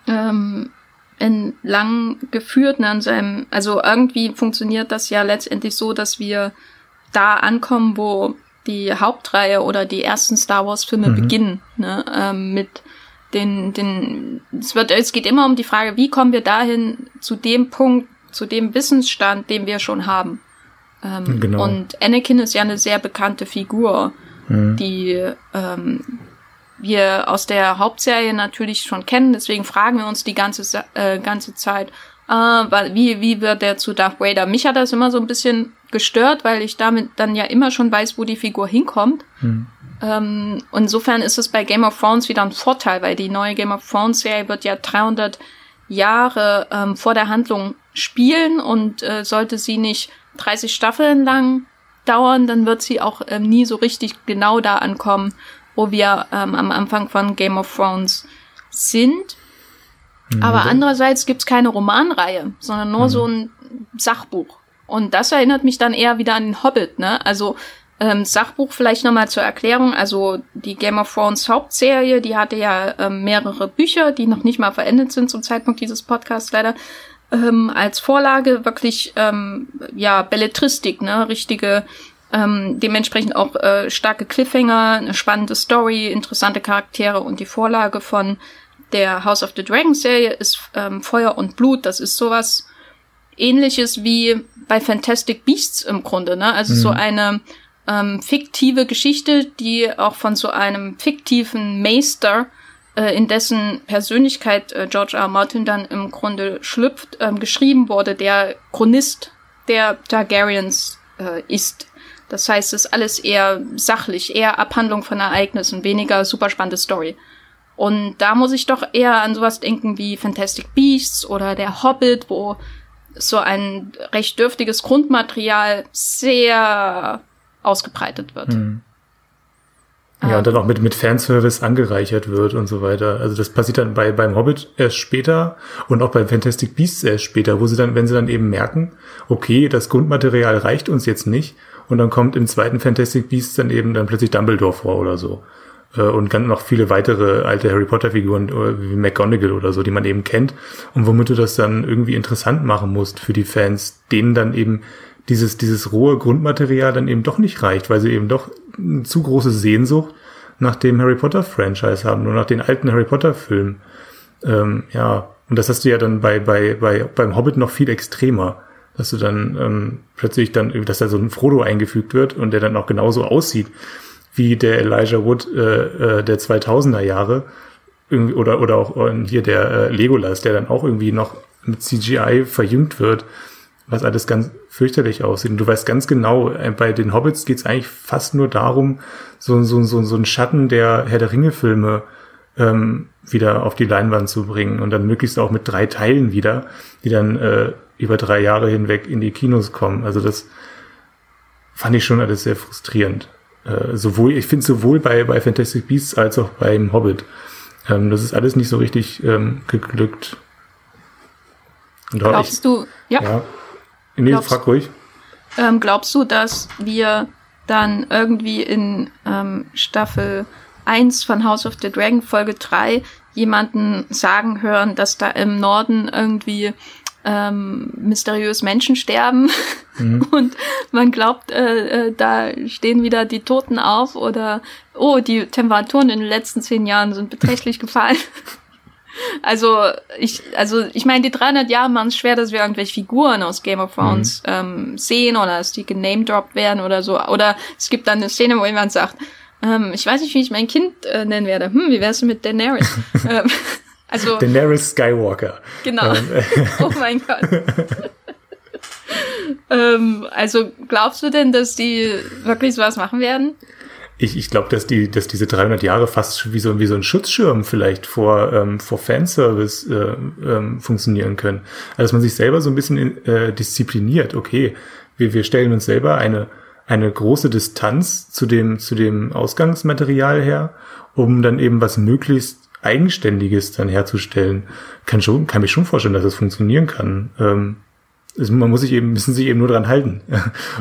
ähm, entlang geführt ne, an seinem, also irgendwie funktioniert das ja letztendlich so, dass wir da ankommen, wo die Hauptreihe oder die ersten Star Wars Filme mhm. beginnen, ne, ähm, mit den, den, es wird, es geht immer um die Frage, wie kommen wir dahin zu dem Punkt, zu dem Wissensstand, den wir schon haben. Ähm, genau. Und Anakin ist ja eine sehr bekannte Figur, mhm. die ähm, wir aus der Hauptserie natürlich schon kennen. Deswegen fragen wir uns die ganze äh, ganze Zeit, äh, wie wie wird der zu Darth Vader? Mich hat das immer so ein bisschen gestört, weil ich damit dann ja immer schon weiß, wo die Figur hinkommt. Mhm. Ähm, insofern ist es bei Game of Thrones wieder ein Vorteil, weil die neue Game of Thrones Serie wird ja 300 Jahre ähm, vor der Handlung spielen und äh, sollte sie nicht 30 Staffeln lang dauern, dann wird sie auch ähm, nie so richtig genau da ankommen, wo wir ähm, am Anfang von Game of Thrones sind. Mhm. Aber andererseits gibt's keine Romanreihe, sondern nur mhm. so ein Sachbuch. Und das erinnert mich dann eher wieder an den Hobbit, ne? Also ähm, Sachbuch vielleicht nochmal zur Erklärung. Also die Game of Thrones Hauptserie, die hatte ja ähm, mehrere Bücher, die noch nicht mal verendet sind zum Zeitpunkt dieses Podcasts leider ähm, als Vorlage wirklich ähm, ja Belletristik, ne, richtige ähm, dementsprechend auch äh, starke Cliffhanger, eine spannende Story, interessante Charaktere und die Vorlage von der House of the Dragon Serie ist ähm, Feuer und Blut. Das ist sowas ähnliches wie bei Fantastic Beasts im Grunde, ne? Also mhm. so eine ähm, fiktive Geschichte, die auch von so einem fiktiven Meister in dessen Persönlichkeit äh, George R. R. Martin dann im Grunde schlüpft, ähm, geschrieben wurde, der Chronist der Targaryens äh, ist. Das heißt, es ist alles eher sachlich, eher Abhandlung von Ereignissen, weniger super spannende Story. Und da muss ich doch eher an sowas denken wie Fantastic Beasts oder der Hobbit, wo so ein recht dürftiges Grundmaterial sehr ausgebreitet wird. Hm. Ja, und dann auch mit, mit Fanservice angereichert wird und so weiter. Also das passiert dann bei, beim Hobbit erst später und auch bei Fantastic Beasts erst später, wo sie dann, wenn sie dann eben merken, okay, das Grundmaterial reicht uns jetzt nicht, und dann kommt im zweiten Fantastic Beasts dann eben dann plötzlich Dumbledore vor oder so. Äh, und ganz noch viele weitere alte Harry Potter Figuren äh, wie McGonagall oder so, die man eben kennt und womit du das dann irgendwie interessant machen musst für die Fans, denen dann eben dieses, dieses rohe Grundmaterial dann eben doch nicht reicht, weil sie eben doch eine zu große Sehnsucht nach dem Harry Potter Franchise haben, nur nach den alten Harry Potter Filmen. Ähm, ja, und das hast du ja dann bei, bei, bei, beim Hobbit noch viel extremer, dass du dann ähm, plötzlich dann, dass da so ein Frodo eingefügt wird und der dann auch genauso aussieht wie der Elijah Wood äh, äh, der 2000er Jahre irgendwie, oder oder auch äh, hier der äh, Legolas, der dann auch irgendwie noch mit CGI verjüngt wird was alles ganz fürchterlich aussieht. Und du weißt ganz genau, äh, bei den Hobbits geht es eigentlich fast nur darum, so, so, so, so einen Schatten der Herr der Ringe-Filme ähm, wieder auf die Leinwand zu bringen und dann möglichst auch mit drei Teilen wieder, die dann äh, über drei Jahre hinweg in die Kinos kommen. Also das fand ich schon alles sehr frustrierend. Äh, sowohl, ich finde sowohl bei, bei Fantastic Beasts als auch beim Hobbit. Ähm, das ist alles nicht so richtig ähm, geglückt. Und Glaubst ich, du, ja. ja Nee, glaubst, frag ruhig. Ähm, glaubst du, dass wir dann irgendwie in ähm, Staffel 1 von House of the Dragon Folge 3 jemanden sagen hören, dass da im Norden irgendwie ähm, mysteriös Menschen sterben <laughs> mhm. und man glaubt, äh, äh, da stehen wieder die Toten auf oder oh, die Temperaturen in den letzten zehn Jahren sind beträchtlich <laughs> gefallen. Also ich, also ich meine, die 300 Jahre machen es schwer, dass wir irgendwelche Figuren aus Game of Thrones mhm. ähm, sehen oder dass die genamedropped werden oder so. Oder es gibt dann eine Szene, wo jemand sagt, ähm, ich weiß nicht, wie ich mein Kind äh, nennen werde. Hm, wie wär's mit Daenerys? <laughs> ähm, <laughs> also Daenerys Skywalker. Genau. Ähm. <laughs> oh mein Gott. ähm, also glaubst du denn, dass die wirklich sowas machen werden? Ich, ich glaube, dass die, dass diese 300 Jahre fast wie so, wie so ein Schutzschirm vielleicht vor, ähm, vor Fanservice äh, ähm, funktionieren können. Also, dass man sich selber so ein bisschen äh, diszipliniert. Okay, wir, wir stellen uns selber eine, eine große Distanz zu dem, zu dem Ausgangsmaterial her, um dann eben was möglichst Eigenständiges dann herzustellen. Kann schon, kann mich schon vorstellen, dass das funktionieren kann. Ähm, man muss sich eben, müssen sich eben nur dran halten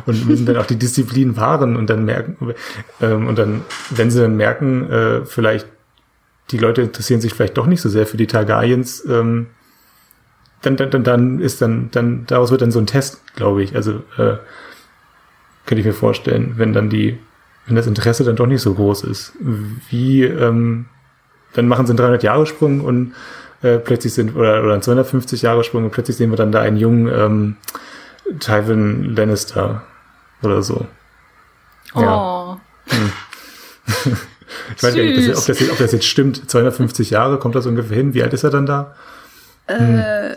und müssen dann auch die Disziplin wahren und dann merken, ähm, und dann, wenn sie dann merken, äh, vielleicht die Leute interessieren sich vielleicht doch nicht so sehr für die Targaryens, ähm, dann, dann, dann ist dann, dann, daraus wird dann so ein Test, glaube ich. Also äh, könnte ich mir vorstellen, wenn dann die, wenn das Interesse dann doch nicht so groß ist. Wie, ähm, dann machen sie einen 300 Jahre Sprung und äh, plötzlich sind, oder, oder einen 250 Jahre Sprung und plötzlich sehen wir dann da einen jungen ähm, Tywin Lannister oder so. Ja. Oh. Hm. <laughs> ich weiß nicht, ob das, jetzt, ob das jetzt stimmt. 250 Jahre, kommt das ungefähr hin? Wie alt ist er dann da? Hm. Äh,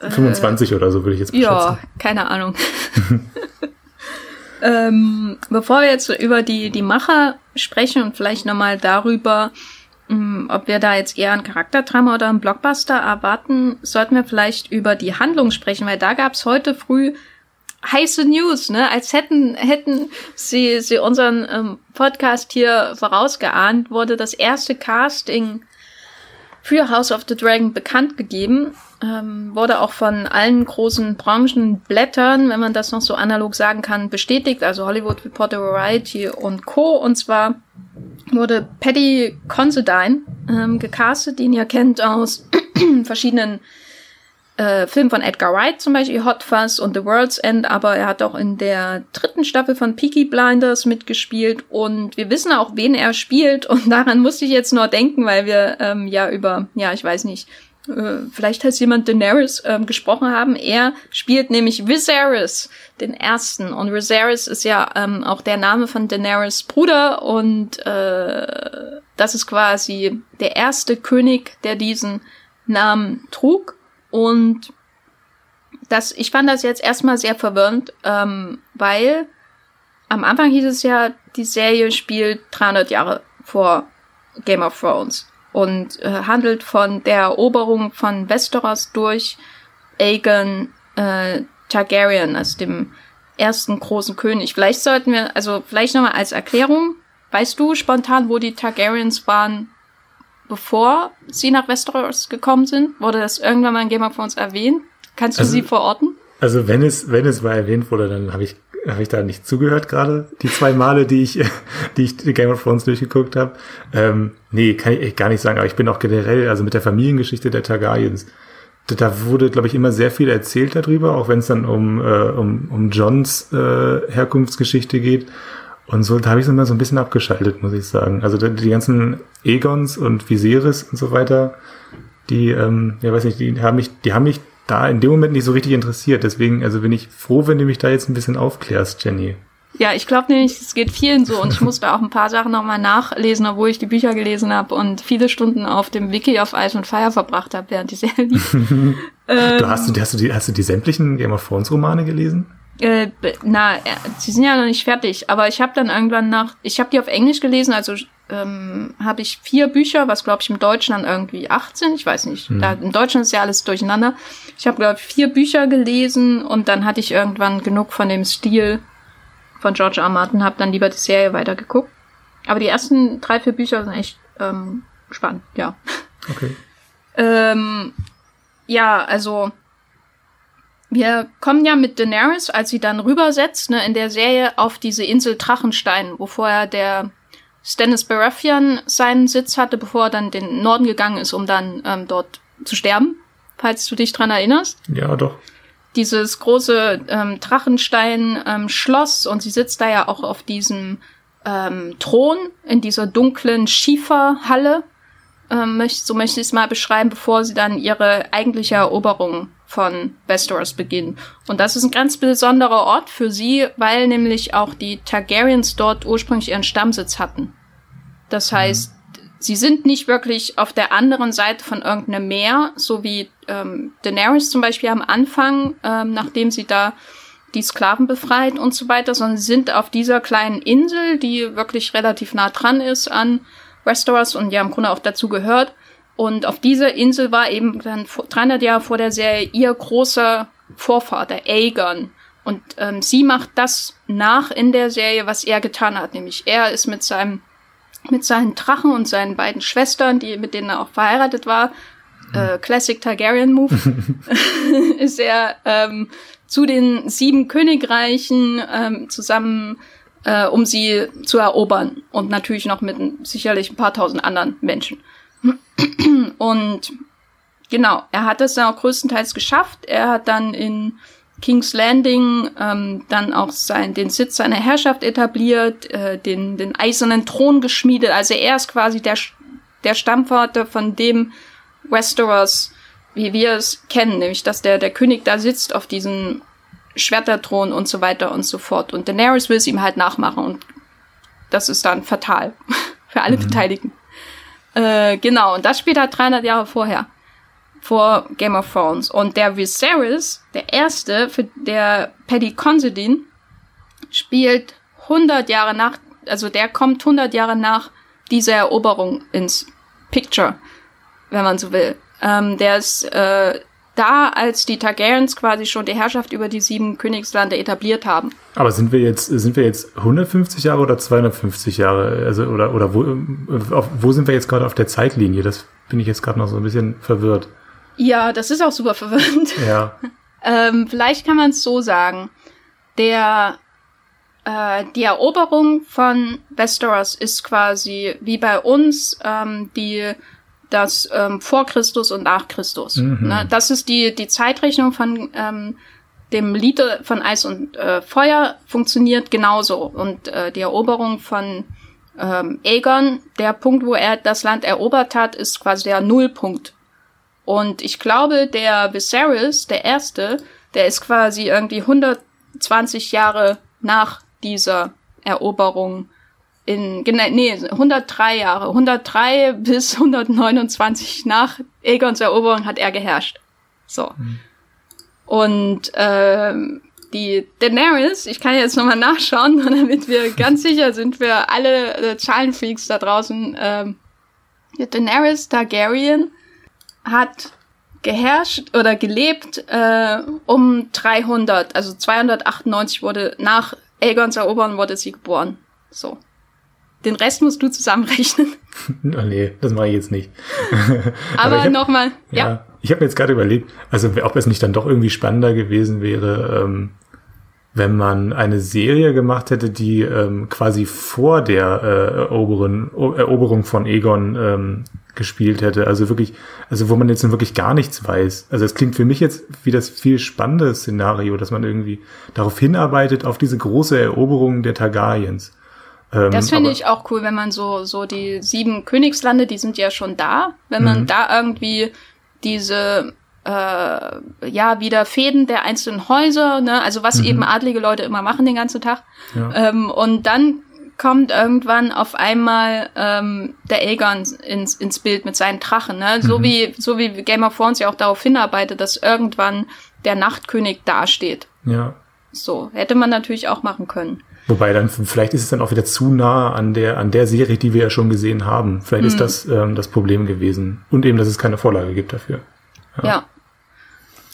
25 äh, oder so würde ich jetzt beschätzen. Ja, keine Ahnung. <laughs> ähm, bevor wir jetzt über die, die Macher sprechen und vielleicht nochmal darüber, ob wir da jetzt eher ein Charakterdrama oder ein Blockbuster erwarten, sollten wir vielleicht über die Handlung sprechen, weil da gab es heute früh heiße News, ne? Als hätten hätten sie sie unseren ähm, Podcast hier vorausgeahnt, wurde das erste Casting für House of the Dragon bekannt gegeben. Ähm, wurde auch von allen großen Branchenblättern, wenn man das noch so analog sagen kann, bestätigt, also Hollywood Reporter Variety und Co. Und zwar wurde Paddy Considine ähm, gecastet, den ihr kennt aus <clears throat> verschiedenen äh, Film von Edgar Wright zum Beispiel, Hot Fuzz und The World's End, aber er hat auch in der dritten Staffel von Peaky Blinders mitgespielt und wir wissen auch, wen er spielt und <laughs> daran musste ich jetzt nur denken, weil wir ähm, ja über, ja, ich weiß nicht, äh, vielleicht heißt jemand Daenerys ähm, gesprochen haben. Er spielt nämlich Viserys, den ersten. Und Viserys ist ja ähm, auch der Name von Daenerys Bruder und äh, das ist quasi der erste König, der diesen Namen trug. Und das, ich fand das jetzt erstmal sehr verwirrend, ähm, weil am Anfang hieß es ja, die Serie spielt 300 Jahre vor Game of Thrones und äh, handelt von der Eroberung von Westeros durch Aegon äh, Targaryen, also dem ersten großen König. Vielleicht sollten wir, also vielleicht nochmal als Erklärung, weißt du spontan, wo die Targaryens waren, bevor sie nach Westeros gekommen sind? Wurde das irgendwann mal in Game of Thrones erwähnt? Kannst du also, sie verorten? Also wenn es, wenn es mal erwähnt wurde, dann habe ich, hab ich da nicht zugehört gerade, die zwei Male, die ich, <laughs> die ich Game of Thrones durchgeguckt habe. Ähm, nee, kann ich gar nicht sagen, aber ich bin auch generell, also mit der Familiengeschichte der Targaryens, da wurde, glaube ich, immer sehr viel erzählt darüber, auch wenn es dann um, äh, um, um Johns äh, Herkunftsgeschichte geht. Und so, da habe ich es immer so ein bisschen abgeschaltet, muss ich sagen. Also die, ganzen Egons und Viserys und so weiter, die, ähm, ja weiß nicht, die haben mich, die haben mich da in dem Moment nicht so richtig interessiert. Deswegen, also bin ich froh, wenn du mich da jetzt ein bisschen aufklärst, Jenny. Ja, ich glaube nämlich, es geht vielen so und ich musste auch ein paar Sachen nochmal nachlesen, obwohl ich die Bücher gelesen habe und viele Stunden auf dem Wiki auf Ice und Fire verbracht habe, während die Serie <laughs> lief. ähm, du hast, du, hast, du die, hast du die sämtlichen Game of Thrones Romane gelesen? Äh, na, äh, sie sind ja noch nicht fertig, aber ich habe dann irgendwann nach, ich habe die auf Englisch gelesen, also ähm, habe ich vier Bücher, was glaube ich im Deutschen dann irgendwie 18, ich weiß nicht. Hm. Da, in Deutschland ist ja alles durcheinander. Ich habe glaube ich vier Bücher gelesen und dann hatte ich irgendwann genug von dem Stil von George R. Martin, habe dann lieber die Serie weitergeguckt. Aber die ersten drei, vier Bücher sind echt ähm, spannend, ja. Okay. <laughs> ähm, ja, also wir kommen ja mit Daenerys, als sie dann rübersetzt, ne, in der Serie auf diese Insel Drachenstein, wo vorher der Stannis Baratheon seinen Sitz hatte, bevor er dann den Norden gegangen ist, um dann ähm, dort zu sterben, falls du dich dran erinnerst. Ja, doch. Dieses große ähm, Drachenstein-Schloss ähm, und sie sitzt da ja auch auf diesem ähm, Thron in dieser dunklen Schieferhalle, ähm, so möchte ich es mal beschreiben, bevor sie dann ihre eigentliche Eroberung von Westeros beginnen. Und das ist ein ganz besonderer Ort für sie, weil nämlich auch die Targaryens dort ursprünglich ihren Stammsitz hatten. Das mhm. heißt, sie sind nicht wirklich auf der anderen Seite von irgendeinem Meer, so wie ähm, Daenerys zum Beispiel am Anfang, ähm, nachdem sie da die Sklaven befreit und so weiter, sondern sie sind auf dieser kleinen Insel, die wirklich relativ nah dran ist an Westeros und ja im Grunde auch dazu gehört. Und auf dieser Insel war eben dann 300 Jahre vor der Serie ihr großer Vorvater, Aegon. Und ähm, sie macht das nach in der Serie, was er getan hat. Nämlich er ist mit seinem, mit seinen Drachen und seinen beiden Schwestern, die, mit denen er auch verheiratet war, äh, Classic Targaryen Move, <laughs> <laughs> ist er ähm, zu den sieben Königreichen ähm, zusammen, äh, um sie zu erobern. Und natürlich noch mit sicherlich ein paar tausend anderen Menschen. <clears throat> Und genau, er hat das dann auch größtenteils geschafft. Er hat dann in King's Landing ähm, dann auch sein, den Sitz seiner Herrschaft etabliert, äh, den, den eisernen Thron geschmiedet. Also er ist quasi der, der Stammvater von dem Westeros, wie wir es kennen, nämlich dass der, der König da sitzt auf diesem Schwerterthron und so weiter und so fort. Und Daenerys will es ihm halt nachmachen und das ist dann fatal <laughs> für alle mhm. Beteiligten. Äh, genau, und das spielt halt 300 Jahre vorher vor Game of Thrones. Und der Viserys, der erste, für der Paddy Considine, spielt 100 Jahre nach, also der kommt 100 Jahre nach dieser Eroberung ins Picture, wenn man so will. Ähm, der ist äh, da, als die Targaryens quasi schon die Herrschaft über die sieben Königslande etabliert haben. Aber sind wir jetzt, sind wir jetzt 150 Jahre oder 250 Jahre? Also, oder, oder wo, auf, wo sind wir jetzt gerade auf der Zeitlinie? Das bin ich jetzt gerade noch so ein bisschen verwirrt. Ja, das ist auch super verwirrend. Ja. <laughs> ähm, vielleicht kann man es so sagen. Der, äh, die Eroberung von Westeros ist quasi wie bei uns ähm, die das ähm, vor Christus und nach Christus. Mhm. Ne? Das ist die die Zeitrechnung von ähm, dem Lied von Eis und äh, Feuer funktioniert genauso und äh, die Eroberung von ähm, Aegon, der Punkt, wo er das Land erobert hat, ist quasi der Nullpunkt und ich glaube, der Viserys, der Erste, der ist quasi irgendwie 120 Jahre nach dieser Eroberung in, nee, 103 Jahre, 103 bis 129 nach Aegons Eroberung hat er geherrscht. So. Mhm. Und ähm, die Daenerys, ich kann jetzt nochmal nachschauen, <laughs> damit wir ganz sicher sind für alle äh, Zahlenfreaks da draußen, ähm, die Daenerys Targaryen hat geherrscht oder gelebt äh, um 300, also 298 wurde nach Aegons Erobern wurde sie geboren. So. Den Rest musst du zusammenrechnen. <laughs> oh nee, das mache ich jetzt nicht. <laughs> Aber, nochmal, ja. ja. Ich habe mir jetzt gerade überlegt, also ob es nicht dann doch irgendwie spannender gewesen wäre, ähm, wenn man eine Serie gemacht hätte, die ähm, quasi vor der äh, Eroberin, Eroberung von Egon ähm, gespielt hätte. Also wirklich, also wo man jetzt wirklich gar nichts weiß. Also es klingt für mich jetzt wie das viel spannende Szenario, dass man irgendwie darauf hinarbeitet, auf diese große Eroberung der Targaryens. Ähm, das finde ich auch cool, wenn man so, so die sieben Königslande, die sind ja schon da, wenn man mhm. da irgendwie diese äh, ja wieder Fäden der einzelnen Häuser, ne? also was mhm. eben adlige Leute immer machen den ganzen Tag. Ja. Ähm, und dann kommt irgendwann auf einmal ähm, der Aegon ins, ins Bild mit seinen Drachen. Ne? So, mhm. wie, so wie Game of Thrones ja auch darauf hinarbeitet, dass irgendwann der Nachtkönig dasteht. Ja. So, hätte man natürlich auch machen können. Wobei dann, vielleicht ist es dann auch wieder zu nah an der, an der Serie, die wir ja schon gesehen haben. Vielleicht mhm. ist das ähm, das Problem gewesen. Und eben, dass es keine Vorlage gibt dafür. Ja. ja.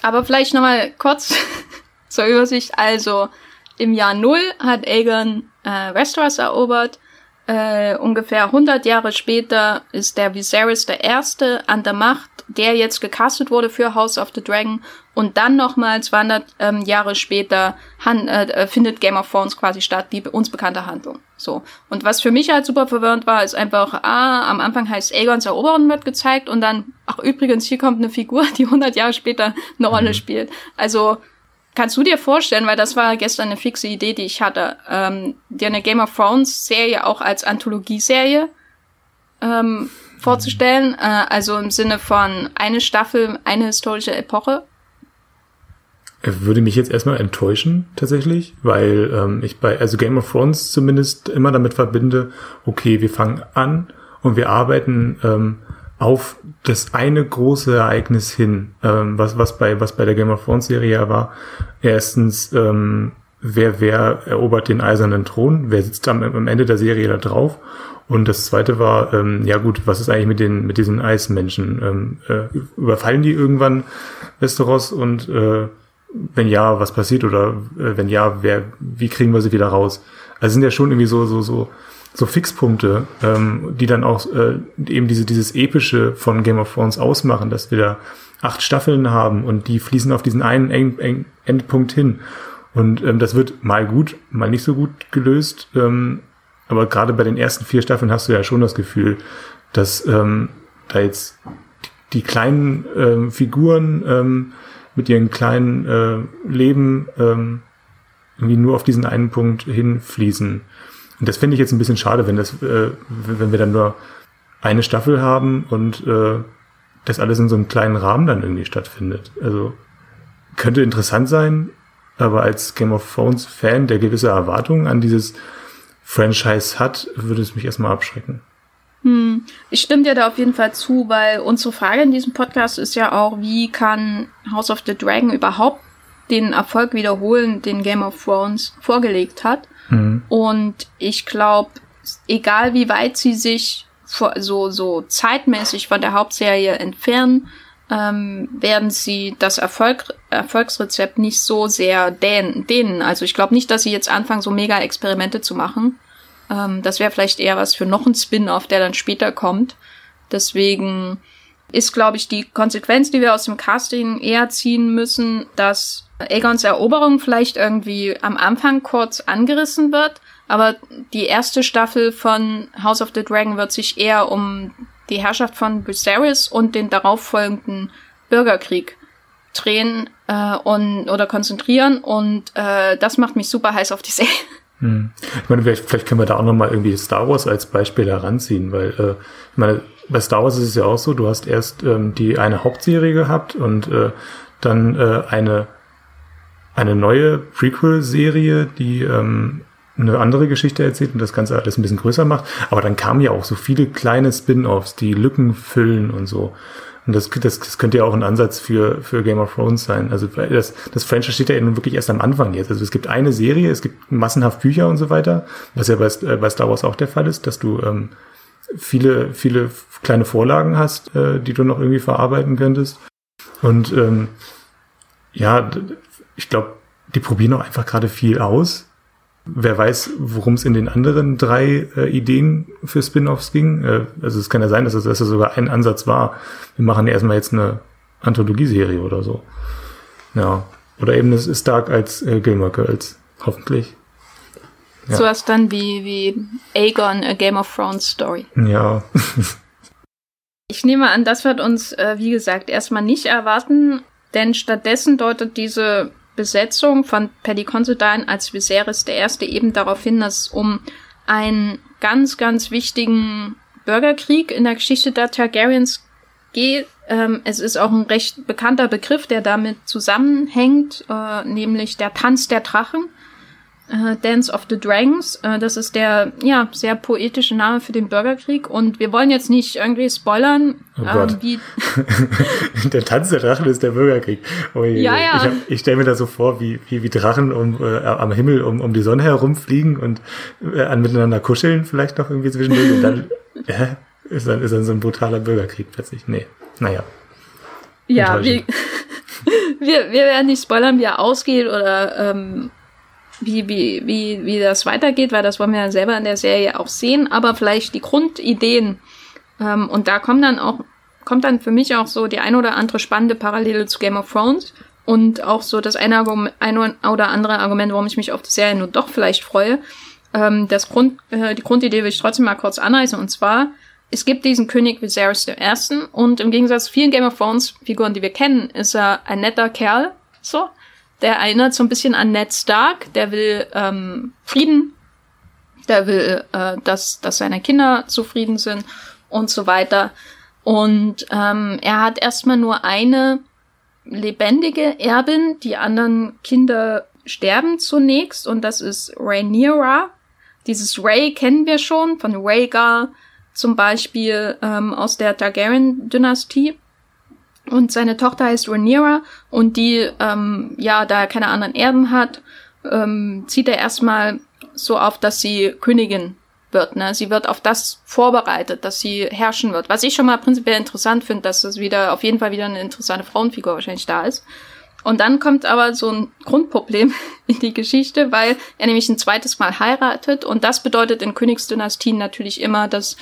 Aber vielleicht nochmal kurz <laughs> zur Übersicht. Also, im Jahr Null hat Aegon äh, Westeros erobert. Äh, ungefähr 100 Jahre später ist der Viserys der Erste an der Macht, der jetzt gecastet wurde für House of the Dragon. Und dann nochmal 200 ähm, Jahre später han, äh, findet Game of Thrones quasi statt, die uns bekannte Handlung. So. Und was für mich halt super verwirrend war, ist einfach, ah, am Anfang heißt Aegons Eroberung wird gezeigt und dann, ach übrigens, hier kommt eine Figur, <laughs> die 100 Jahre später eine Rolle mhm. spielt. Also, Kannst du dir vorstellen, weil das war gestern eine fixe Idee, die ich hatte, ähm, dir eine Game of Thrones Serie auch als Anthologieserie ähm, vorzustellen? Äh, also im Sinne von eine Staffel, eine historische Epoche? Würde mich jetzt erstmal enttäuschen, tatsächlich, weil ähm, ich bei, also Game of Thrones zumindest immer damit verbinde, okay, wir fangen an und wir arbeiten ähm, auf das eine große Ereignis hin, ähm, was, was, bei, was bei der Game of Thrones Serie war. Erstens, ähm, wer, wer erobert den eisernen Thron? Wer sitzt am, am Ende der Serie da drauf? Und das zweite war, ähm, ja gut, was ist eigentlich mit den, mit diesen Eismenschen? Ähm, äh, überfallen die irgendwann Westeros und äh, wenn ja, was passiert oder äh, wenn ja, wer, wie kriegen wir sie wieder raus? Also sind ja schon irgendwie so, so, so so Fixpunkte, ähm, die dann auch äh, eben diese, dieses Epische von Game of Thrones ausmachen, dass wir da acht Staffeln haben und die fließen auf diesen einen Eng Eng Endpunkt hin. Und ähm, das wird mal gut, mal nicht so gut gelöst. Ähm, aber gerade bei den ersten vier Staffeln hast du ja schon das Gefühl, dass ähm, da jetzt die kleinen ähm, Figuren ähm, mit ihren kleinen äh, Leben ähm, irgendwie nur auf diesen einen Punkt hinfließen. Und das finde ich jetzt ein bisschen schade, wenn das, äh, wenn wir dann nur eine Staffel haben und äh, das alles in so einem kleinen Rahmen dann irgendwie stattfindet. Also könnte interessant sein, aber als Game of Thrones Fan, der gewisse Erwartungen an dieses Franchise hat, würde es mich erstmal abschrecken. Hm. Ich stimme dir da auf jeden Fall zu, weil unsere Frage in diesem Podcast ist ja auch, wie kann House of the Dragon überhaupt den Erfolg wiederholen, den Game of Thrones vorgelegt hat. Mhm. Und ich glaube, egal wie weit sie sich so, so zeitmäßig von der Hauptserie entfernen, ähm, werden sie das Erfolg, Erfolgsrezept nicht so sehr dehnen. dehnen. Also ich glaube nicht, dass sie jetzt anfangen, so mega Experimente zu machen, ähm, das wäre vielleicht eher was für noch ein Spin-off, der dann später kommt. Deswegen ist, glaube ich, die Konsequenz, die wir aus dem Casting eher ziehen müssen, dass Aegons Eroberung vielleicht irgendwie am Anfang kurz angerissen wird, aber die erste Staffel von House of the Dragon wird sich eher um die Herrschaft von Viserys und den darauffolgenden Bürgerkrieg drehen äh, und oder konzentrieren und äh, das macht mich super heiß auf die Serie. Hm. Ich meine, vielleicht, vielleicht können wir da auch nochmal irgendwie Star Wars als Beispiel heranziehen, weil äh, ich meine, bei Star Wars ist es ja auch so, du hast erst ähm, die eine Hauptserie gehabt und äh, dann äh, eine, eine neue Prequel-Serie, die ähm, eine andere Geschichte erzählt und das Ganze alles ein bisschen größer macht. Aber dann kamen ja auch so viele kleine Spin-offs, die Lücken füllen und so. Und das, das, das könnte ja auch ein Ansatz für, für Game of Thrones sein. Also das, das Franchise steht ja nun wirklich erst am Anfang jetzt. Also es gibt eine Serie, es gibt massenhaft Bücher und so weiter, was ja bei, äh, bei Star Wars auch der Fall ist, dass du ähm, viele, viele kleine Vorlagen hast, äh, die du noch irgendwie verarbeiten könntest. Und ähm, ja, ich glaube, die probieren auch einfach gerade viel aus Wer weiß, worum es in den anderen drei äh, Ideen für Spin-offs ging. Äh, also es kann ja sein, dass es, dass es sogar ein Ansatz war. Wir machen ja erstmal jetzt eine Anthologieserie oder so. Ja. Oder eben das ist Dark als äh, Gilmore Girls. Hoffentlich. Ja. So was dann wie, wie Aegon, A Game of Thrones Story. Ja. <laughs> ich nehme an, das wird uns, äh, wie gesagt, erstmal nicht erwarten, denn stattdessen deutet diese Besetzung von Paddy Considine als Viserys der Erste eben darauf hin, dass es um einen ganz, ganz wichtigen Bürgerkrieg in der Geschichte der Targaryens geht. Ähm, es ist auch ein recht bekannter Begriff, der damit zusammenhängt, äh, nämlich der Tanz der Drachen äh, Dance of the Dragons. Äh, das ist der ja sehr poetische Name für den Bürgerkrieg und wir wollen jetzt nicht irgendwie spoilern, oh ähm, wie <laughs> der Tanz der Drachen ist der Bürgerkrieg. Oh je, ja, ja. Ich, ich stelle mir da so vor, wie wie, wie Drachen um äh, am Himmel um, um die Sonne herumfliegen und äh, an miteinander kuscheln vielleicht noch irgendwie zwischendurch und dann <laughs> ist dann ist dann so ein brutaler Bürgerkrieg plötzlich. Nee, naja. Ja, wir, <laughs> wir, wir werden nicht spoilern, wie er ausgeht oder ähm, wie, wie, wie, wie das weitergeht, weil das wollen wir ja selber in der Serie auch sehen, aber vielleicht die Grundideen. Ähm, und da kommt dann auch, kommt dann für mich auch so die ein oder andere spannende Parallele zu Game of Thrones und auch so das eine, ein oder andere Argument, warum ich mich auf die Serie nur doch vielleicht freue. Ähm, das Grund, äh, die Grundidee will ich trotzdem mal kurz anreißen und zwar, es gibt diesen König Viserys I. und im Gegensatz zu vielen Game of Thrones Figuren, die wir kennen, ist er ein netter Kerl, so. Der erinnert so ein bisschen an Ned Stark. Der will ähm, Frieden. Der will, äh, dass, dass seine Kinder zufrieden sind und so weiter. Und ähm, er hat erstmal nur eine lebendige Erbin. Die anderen Kinder sterben zunächst. Und das ist Rhaenyra. Dieses Ray kennen wir schon von Rhaegar zum Beispiel ähm, aus der Targaryen-Dynastie. Und seine Tochter heißt Rhaenyra und die, ähm, ja, da er keine anderen Erben hat, ähm, zieht er erstmal so auf, dass sie Königin wird. Ne? Sie wird auf das vorbereitet, dass sie herrschen wird. Was ich schon mal prinzipiell interessant finde, dass es wieder auf jeden Fall wieder eine interessante Frauenfigur wahrscheinlich da ist. Und dann kommt aber so ein Grundproblem <laughs> in die Geschichte, weil er nämlich ein zweites Mal heiratet und das bedeutet in Königsdynastien natürlich immer, dass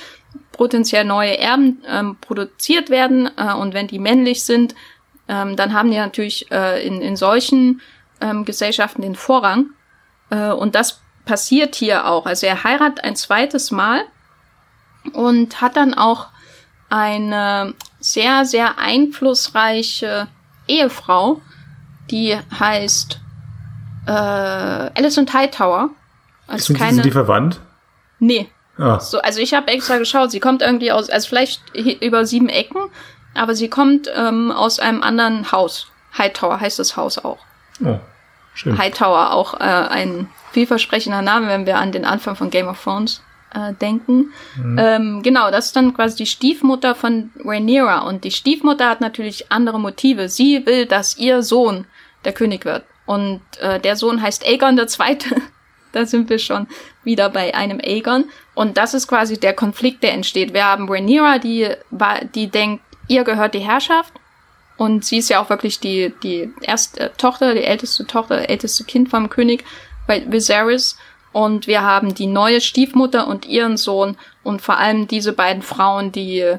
potenziell neue Erben ähm, produziert werden äh, und wenn die männlich sind, ähm, dann haben die natürlich äh, in, in solchen ähm, Gesellschaften den Vorrang. Äh, und das passiert hier auch. Also er heiratet ein zweites Mal und hat dann auch eine sehr, sehr einflussreiche Ehefrau, die heißt äh, Alison Hightower. Also sind, keine, sind die verwandt? Nee. Ah. So, also ich habe extra geschaut, sie kommt irgendwie aus, also vielleicht über sieben Ecken, aber sie kommt ähm, aus einem anderen Haus. Hightower heißt das Haus auch. Oh, schön. Hightower, auch äh, ein vielversprechender Name, wenn wir an den Anfang von Game of Thrones äh, denken. Mhm. Ähm, genau, das ist dann quasi die Stiefmutter von Rhaenyra. Und die Stiefmutter hat natürlich andere Motive. Sie will, dass ihr Sohn der König wird. Und äh, der Sohn heißt Aegon der Zweite. <laughs> da sind wir schon wieder bei einem Aegon. Und das ist quasi der Konflikt, der entsteht. Wir haben Rhaenyra, die, die denkt, ihr gehört die Herrschaft. Und sie ist ja auch wirklich die, die erste Tochter, die älteste Tochter, älteste Kind vom König bei Viserys. Und wir haben die neue Stiefmutter und ihren Sohn und vor allem diese beiden Frauen, die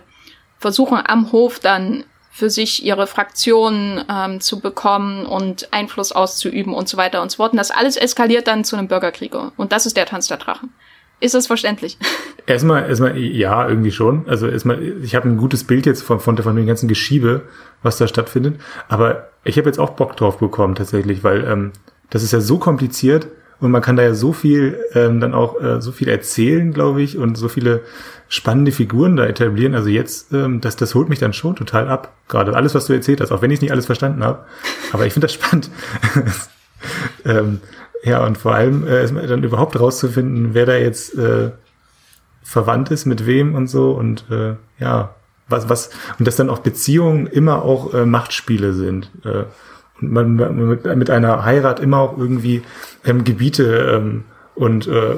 versuchen am Hof dann für sich ihre Fraktionen ähm, zu bekommen und Einfluss auszuüben und so weiter und so fort. Und das alles eskaliert dann zu einem Bürgerkrieg. Und das ist der Tanz der Drachen. Ist das verständlich? <laughs> Erstmal, erstmal, ja, irgendwie schon. Also erstmal, ich habe ein gutes Bild jetzt von, von, von dem ganzen Geschiebe, was da stattfindet. Aber ich habe jetzt auch Bock drauf bekommen tatsächlich, weil ähm, das ist ja so kompliziert und man kann da ja so viel ähm, dann auch äh, so viel erzählen, glaube ich, und so viele spannende Figuren da etablieren. Also jetzt, ähm, das, das holt mich dann schon total ab. Gerade alles, was du erzählt hast, auch wenn ich nicht alles verstanden habe. Aber ich finde das spannend. <laughs> ähm, ja, und vor allem äh, dann überhaupt rauszufinden, wer da jetzt äh, verwandt ist, mit wem und so. Und äh, ja, was, was, und dass dann auch Beziehungen immer auch äh, Machtspiele sind. Äh, und man mit, mit einer Heirat immer auch irgendwie ähm, Gebiete ähm, und äh,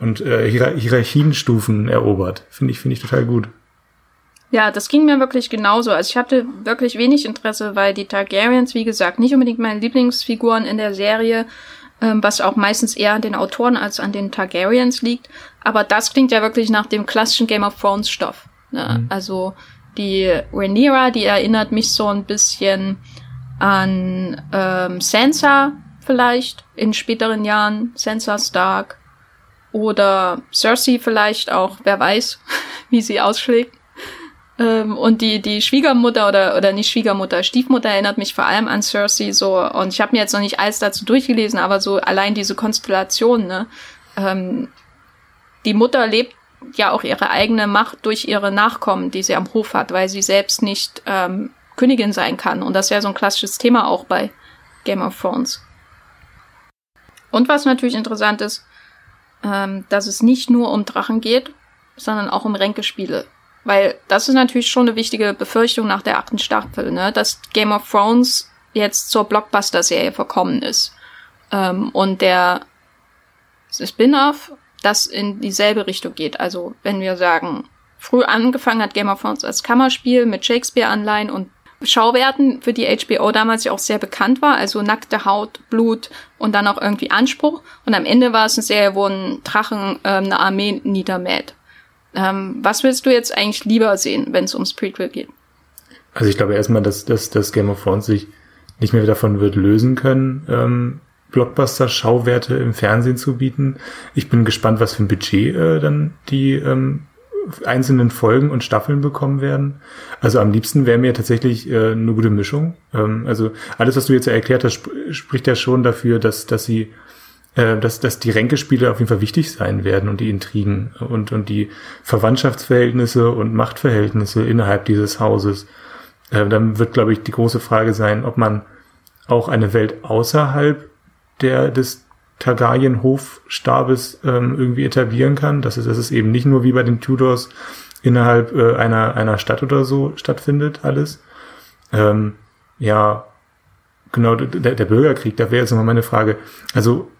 und äh, Hierarchienstufen erobert. Finde ich, finde ich total gut. Ja, das ging mir wirklich genauso. Also ich hatte wirklich wenig Interesse, weil die Targaryens, wie gesagt, nicht unbedingt meine Lieblingsfiguren in der Serie, was auch meistens eher an den Autoren als an den Targaryens liegt. Aber das klingt ja wirklich nach dem klassischen Game of Thrones Stoff. Ne? Mhm. Also die Rhaenyra, die erinnert mich so ein bisschen an ähm, Sansa vielleicht in späteren Jahren, Sansa Stark oder Cersei vielleicht auch, wer weiß, <laughs> wie sie ausschlägt. Ähm, und die, die Schwiegermutter oder, oder nicht Schwiegermutter, Stiefmutter erinnert mich vor allem an Cersei so. Und ich habe mir jetzt noch nicht alles dazu durchgelesen, aber so allein diese Konstellation, ne? Ähm, die Mutter lebt ja auch ihre eigene Macht durch ihre Nachkommen, die sie am Hof hat, weil sie selbst nicht ähm, Königin sein kann. Und das ja so ein klassisches Thema auch bei Game of Thrones. Und was natürlich interessant ist, ähm, dass es nicht nur um Drachen geht, sondern auch um Ränkespiele. Weil das ist natürlich schon eine wichtige Befürchtung nach der achten Staffel, ne? dass Game of Thrones jetzt zur Blockbuster-Serie verkommen ist. Ähm, und der Spin-off, das in dieselbe Richtung geht. Also wenn wir sagen, früh angefangen hat Game of Thrones als Kammerspiel mit Shakespeare-Anleihen und Schauwerten, für die HBO damals ja auch sehr bekannt war, also nackte Haut, Blut und dann auch irgendwie Anspruch. Und am Ende war es eine Serie, wo ein Drachen äh, eine Armee niedermäht. Ähm, was willst du jetzt eigentlich lieber sehen, wenn es ums Prequel geht? Also ich glaube erstmal, dass, dass, dass Game of Thrones sich nicht mehr davon wird lösen können, ähm, Blockbuster-Schauwerte im Fernsehen zu bieten. Ich bin gespannt, was für ein Budget äh, dann die ähm, einzelnen Folgen und Staffeln bekommen werden. Also am liebsten wäre mir tatsächlich äh, eine gute Mischung. Ähm, also alles, was du jetzt erklärt hast, sp spricht ja schon dafür, dass, dass sie äh, dass, dass die Ränkespiele auf jeden Fall wichtig sein werden und die Intrigen und, und die Verwandtschaftsverhältnisse und Machtverhältnisse innerhalb dieses Hauses. Äh, dann wird, glaube ich, die große Frage sein, ob man auch eine Welt außerhalb der, des Targaryen-Hofstabes ähm, irgendwie etablieren kann. Dass es, dass es eben nicht nur wie bei den Tudors innerhalb äh, einer, einer Stadt oder so stattfindet, alles. Ähm, ja, genau, der, der Bürgerkrieg, da wäre jetzt nochmal meine Frage. Also,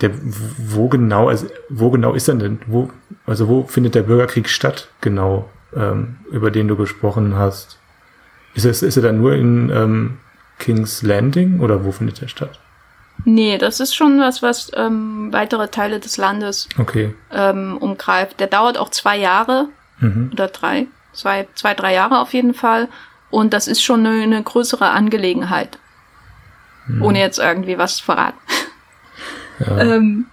der, wo genau, also, wo genau ist er denn? Wo, also, wo findet der Bürgerkrieg statt, genau, ähm, über den du gesprochen hast? Ist, es, ist er dann nur in ähm, King's Landing oder wo findet er statt? Nee, das ist schon was, was ähm, weitere Teile des Landes okay. ähm, umgreift. Der dauert auch zwei Jahre mhm. oder drei, zwei, zwei, drei Jahre auf jeden Fall. Und das ist schon eine, eine größere Angelegenheit. Mhm. Ohne jetzt irgendwie was zu verraten. <laughs> Ja. ähm,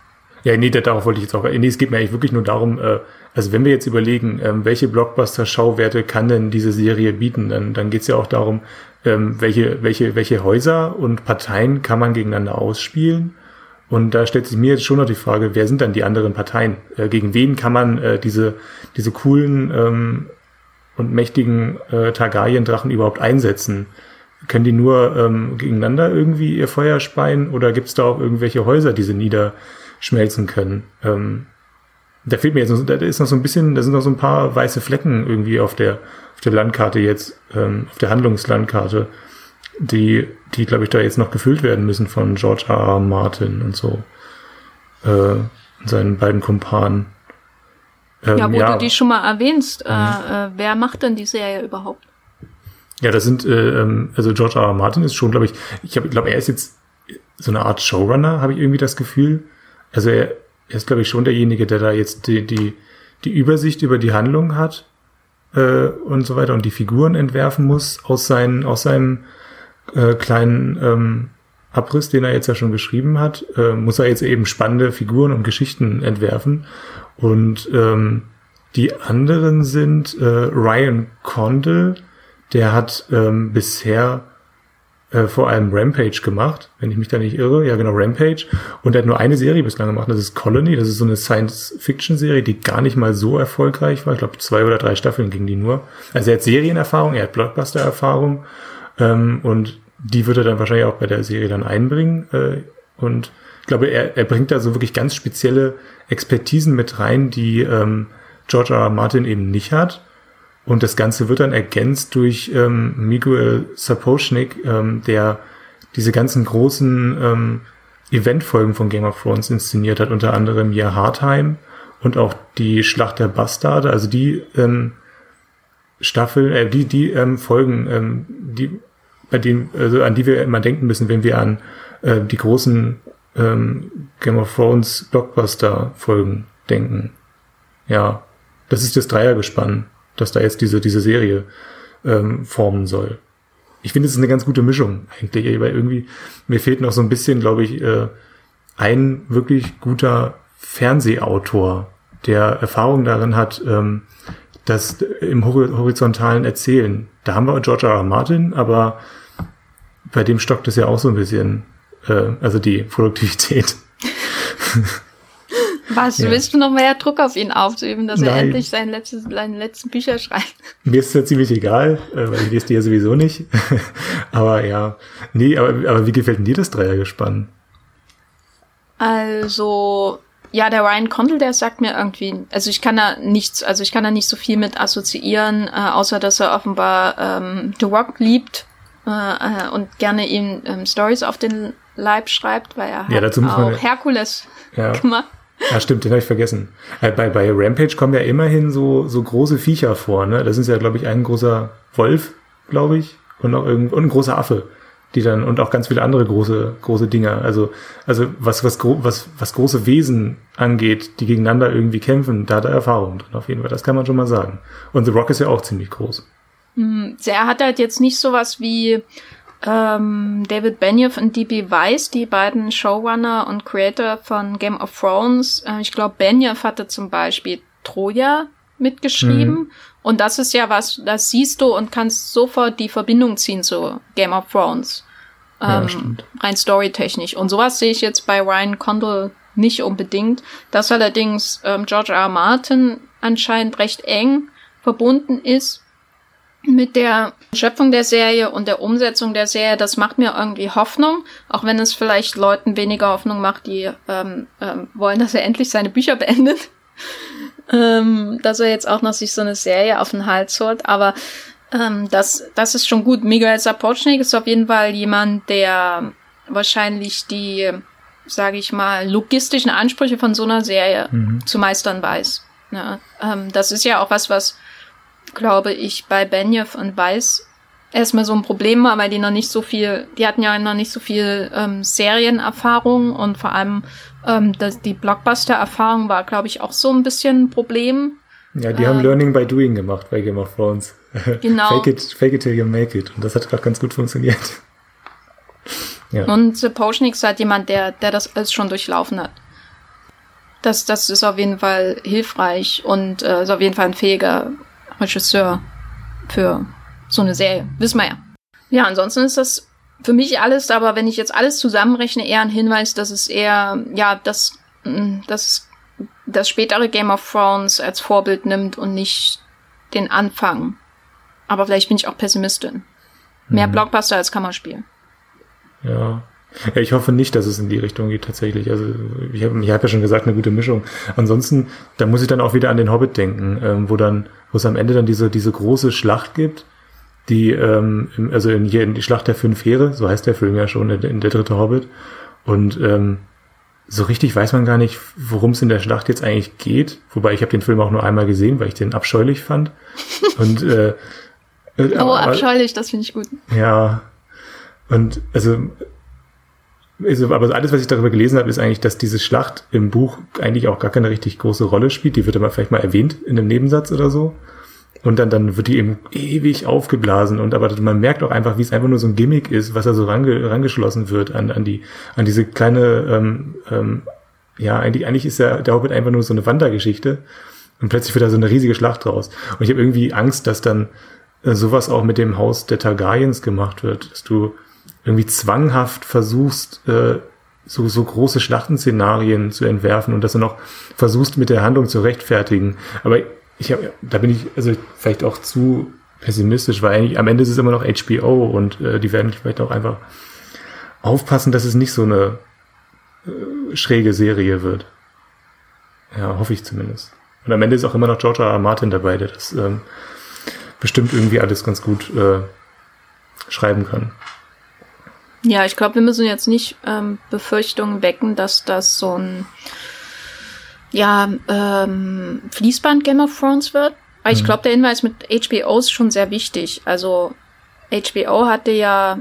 Ja, nee, darauf wollte ich jetzt auch. Nee, es geht mir eigentlich wirklich nur darum, äh, also wenn wir jetzt überlegen, ähm, welche Blockbuster-Schauwerte kann denn diese Serie bieten, dann, dann geht es ja auch darum, ähm, welche, welche, welche Häuser und Parteien kann man gegeneinander ausspielen. Und da stellt sich mir jetzt schon noch die Frage, wer sind dann die anderen Parteien? Äh, gegen wen kann man äh, diese, diese coolen ähm, und mächtigen äh, Targaryen-Drachen überhaupt einsetzen? Können die nur ähm, gegeneinander irgendwie ihr Feuer speien oder gibt es da auch irgendwelche Häuser, die sie niederschmelzen können? Ähm, da fehlt mir jetzt noch, da ist noch so ein bisschen, da sind noch so ein paar weiße Flecken irgendwie auf der, auf der Landkarte jetzt, ähm, auf der Handlungslandkarte, die, die, glaube ich, da jetzt noch gefüllt werden müssen von George R. R. Martin und so, äh, und seinen beiden Kumpanen. Ähm, ja, wo ja. du die schon mal erwähnst, äh, mhm. äh, wer macht denn die Serie überhaupt? Ja, das sind, äh, ähm, also George R. R. Martin ist schon, glaube ich, ich glaube, er ist jetzt so eine Art Showrunner, habe ich irgendwie das Gefühl. Also er, er ist, glaube ich, schon derjenige, der da jetzt die, die, die Übersicht über die Handlung hat äh, und so weiter und die Figuren entwerfen muss aus, seinen, aus seinem äh, kleinen ähm, Abriss, den er jetzt ja schon geschrieben hat, äh, muss er jetzt eben spannende Figuren und Geschichten entwerfen. Und ähm, die anderen sind äh, Ryan Condell, der hat ähm, bisher äh, vor allem Rampage gemacht, wenn ich mich da nicht irre. Ja, genau, Rampage. Und er hat nur eine Serie bislang gemacht, das ist Colony. Das ist so eine Science-Fiction-Serie, die gar nicht mal so erfolgreich war. Ich glaube, zwei oder drei Staffeln ging die nur. Also er hat Serienerfahrung, er hat Blockbuster-Erfahrung. Ähm, und die wird er dann wahrscheinlich auch bei der Serie dann einbringen. Äh, und ich glaube, er, er bringt da so wirklich ganz spezielle Expertisen mit rein, die ähm, George R. R. Martin eben nicht hat. Und das Ganze wird dann ergänzt durch ähm, Miguel Sapochnik, ähm, der diese ganzen großen ähm, Eventfolgen von Game of Thrones inszeniert hat, unter anderem hier Hardheim und auch die Schlacht der Bastarde, also die ähm, Staffel, äh, die die ähm, Folgen, ähm, die bei denen, also an die wir immer denken müssen, wenn wir an äh, die großen ähm, Game of Thrones Blockbuster Folgen denken. Ja, das ist das Dreiergespann dass da jetzt diese, diese Serie ähm, formen soll. Ich finde, es ist eine ganz gute Mischung eigentlich, weil irgendwie, mir fehlt noch so ein bisschen, glaube ich, äh, ein wirklich guter Fernsehautor, der Erfahrung darin hat, ähm, das im horizontalen Erzählen. Da haben wir George R. R. Martin, aber bei dem stockt es ja auch so ein bisschen, äh, also die Produktivität. <laughs> Was, ja. willst du noch mehr Druck auf ihn aufzuüben, dass Nein. er endlich sein letztes, seine letzten Bücher schreibt? Mir ist es ja ziemlich egal, äh, weil ich lese die ja sowieso nicht. <laughs> aber ja, nee, aber, aber wie gefällt denn dir das Dreiergespann? Also, ja, der Ryan Condell, der sagt mir irgendwie, also ich kann da nichts, also ich kann da nicht so viel mit assoziieren, äh, außer dass er offenbar ähm, The Rock liebt äh, äh und gerne ihm ähm, Stories auf den Leib schreibt, weil er ja, hat auch Herkules ja. <laughs> gemacht. Ja, stimmt, den habe ich vergessen. Äh, bei, bei Rampage kommen ja immerhin so, so große Viecher vor, ne? Das ist ja, glaube ich, ein großer Wolf, glaube ich, und noch irgend, und ein großer Affe, die dann, und auch ganz viele andere große, große Dinger. Also, also was, was, was, was große Wesen angeht, die gegeneinander irgendwie kämpfen, da hat er Erfahrung drin, auf jeden Fall. Das kann man schon mal sagen. Und The Rock ist ja auch ziemlich groß. Mhm. Er hat halt jetzt nicht sowas wie, ähm, David Benioff und D.B. Weiss, die beiden Showrunner und Creator von Game of Thrones. Äh, ich glaube, Benioff hatte zum Beispiel Troja mitgeschrieben. Mhm. Und das ist ja was, das siehst du und kannst sofort die Verbindung ziehen zu Game of Thrones. Ähm, ja, rein storytechnisch. Und sowas sehe ich jetzt bei Ryan Condal nicht unbedingt. Dass allerdings ähm, George R. R. Martin anscheinend recht eng verbunden ist mit der Schöpfung der Serie und der Umsetzung der Serie, das macht mir irgendwie Hoffnung, auch wenn es vielleicht Leuten weniger Hoffnung macht, die ähm, ähm, wollen, dass er endlich seine Bücher <laughs> beendet. ähm, dass er jetzt auch noch sich so eine Serie auf den Hals holt, aber ähm, das, das ist schon gut. Miguel Sapochnik ist auf jeden Fall jemand, der wahrscheinlich die, sage ich mal, logistischen Ansprüche von so einer Serie mhm. zu meistern weiß. Ja, ähm, das ist ja auch was, was glaube ich, bei Benioff und Weiss erstmal so ein Problem war, weil die noch nicht so viel, die hatten ja noch nicht so viel ähm, Serienerfahrung und vor allem ähm, das, die Blockbuster-Erfahrung war, glaube ich, auch so ein bisschen ein Problem. Ja, die ähm, haben Learning by Doing gemacht bei Game of Thrones. <laughs> Genau. fake, it, fake it till you make it. Und das hat gerade ganz gut funktioniert. <laughs> ja. Und The Potionix ist halt jemand, der, der das alles schon durchlaufen hat. Das, das ist auf jeden Fall hilfreich und äh, ist auf jeden Fall ein fähiger Regisseur für so eine Serie. Wissen wir ja. Ja, ansonsten ist das für mich alles, aber wenn ich jetzt alles zusammenrechne, eher ein Hinweis, dass es eher, ja, dass, mm, dass das spätere Game of Thrones als Vorbild nimmt und nicht den Anfang. Aber vielleicht bin ich auch Pessimistin. Mehr mhm. Blockbuster als Kammerspiel. Ja. <laughs> Ich hoffe nicht, dass es in die Richtung geht tatsächlich. Also ich habe ich hab ja schon gesagt, eine gute Mischung. Ansonsten, da muss ich dann auch wieder an den Hobbit denken, ähm, wo dann, wo es am Ende dann diese diese große Schlacht gibt, die ähm, also in, hier in die Schlacht der fünf Heere, so heißt der Film ja schon, in, in der dritte Hobbit. Und ähm, so richtig weiß man gar nicht, worum es in der Schlacht jetzt eigentlich geht. Wobei ich habe den Film auch nur einmal gesehen, weil ich den abscheulich fand. <laughs> Und äh, äh oh, abscheulich, das finde ich gut. Ja. Und also, also, aber alles, was ich darüber gelesen habe, ist eigentlich, dass diese Schlacht im Buch eigentlich auch gar keine richtig große Rolle spielt. Die wird aber vielleicht mal erwähnt in einem Nebensatz oder so. Und dann, dann wird die eben ewig aufgeblasen. Und aber man merkt auch einfach, wie es einfach nur so ein Gimmick ist, was da so range, rangeschlossen wird an, an die, an diese kleine, ähm, ähm, ja, eigentlich, eigentlich ist ja der Hobbit einfach nur so eine Wandergeschichte. Und plötzlich wird da so eine riesige Schlacht draus. Und ich habe irgendwie Angst, dass dann äh, sowas auch mit dem Haus der Targaryens gemacht wird, dass du irgendwie zwanghaft versuchst, äh, so, so große Schlachtenszenarien zu entwerfen und das dann auch versuchst mit der Handlung zu rechtfertigen. Aber ich habe, da bin ich also vielleicht auch zu pessimistisch, weil eigentlich am Ende ist es immer noch HBO und äh, die werden vielleicht auch einfach aufpassen, dass es nicht so eine äh, schräge Serie wird. Ja, hoffe ich zumindest. Und am Ende ist auch immer noch George R. R. Martin dabei, der das ähm, bestimmt irgendwie alles ganz gut äh, schreiben kann. Ja, ich glaube, wir müssen jetzt nicht ähm, Befürchtungen wecken, dass das so ein ja, ähm, Fließband Game of Thrones wird. Weil ich mhm. glaube, der Hinweis mit HBO ist schon sehr wichtig. Also HBO hatte ja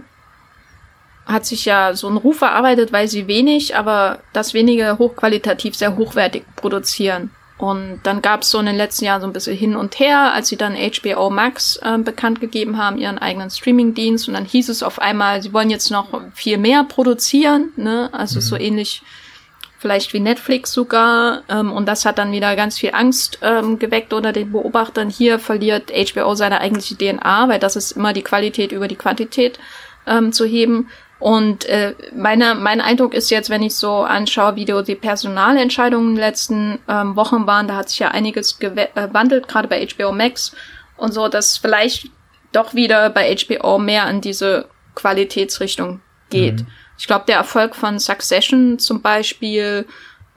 hat sich ja so einen Ruf erarbeitet, weil sie wenig, aber das wenige hochqualitativ sehr hochwertig produzieren. Und dann gab es so in den letzten Jahren so ein bisschen hin und her, als sie dann HBO Max äh, bekannt gegeben haben, ihren eigenen Streamingdienst. Und dann hieß es auf einmal, sie wollen jetzt noch viel mehr produzieren, ne? Also mhm. so ähnlich vielleicht wie Netflix sogar. Ähm, und das hat dann wieder ganz viel Angst ähm, geweckt unter den Beobachtern. Hier verliert HBO seine eigentliche DNA, weil das ist immer die Qualität über die Quantität ähm, zu heben. Und äh, meine, mein Eindruck ist jetzt, wenn ich so anschaue, wie die Personalentscheidungen in den letzten ähm, Wochen waren, da hat sich ja einiges gewandelt, gerade bei HBO Max und so, dass vielleicht doch wieder bei HBO mehr an diese Qualitätsrichtung geht. Mhm. Ich glaube, der Erfolg von Succession zum Beispiel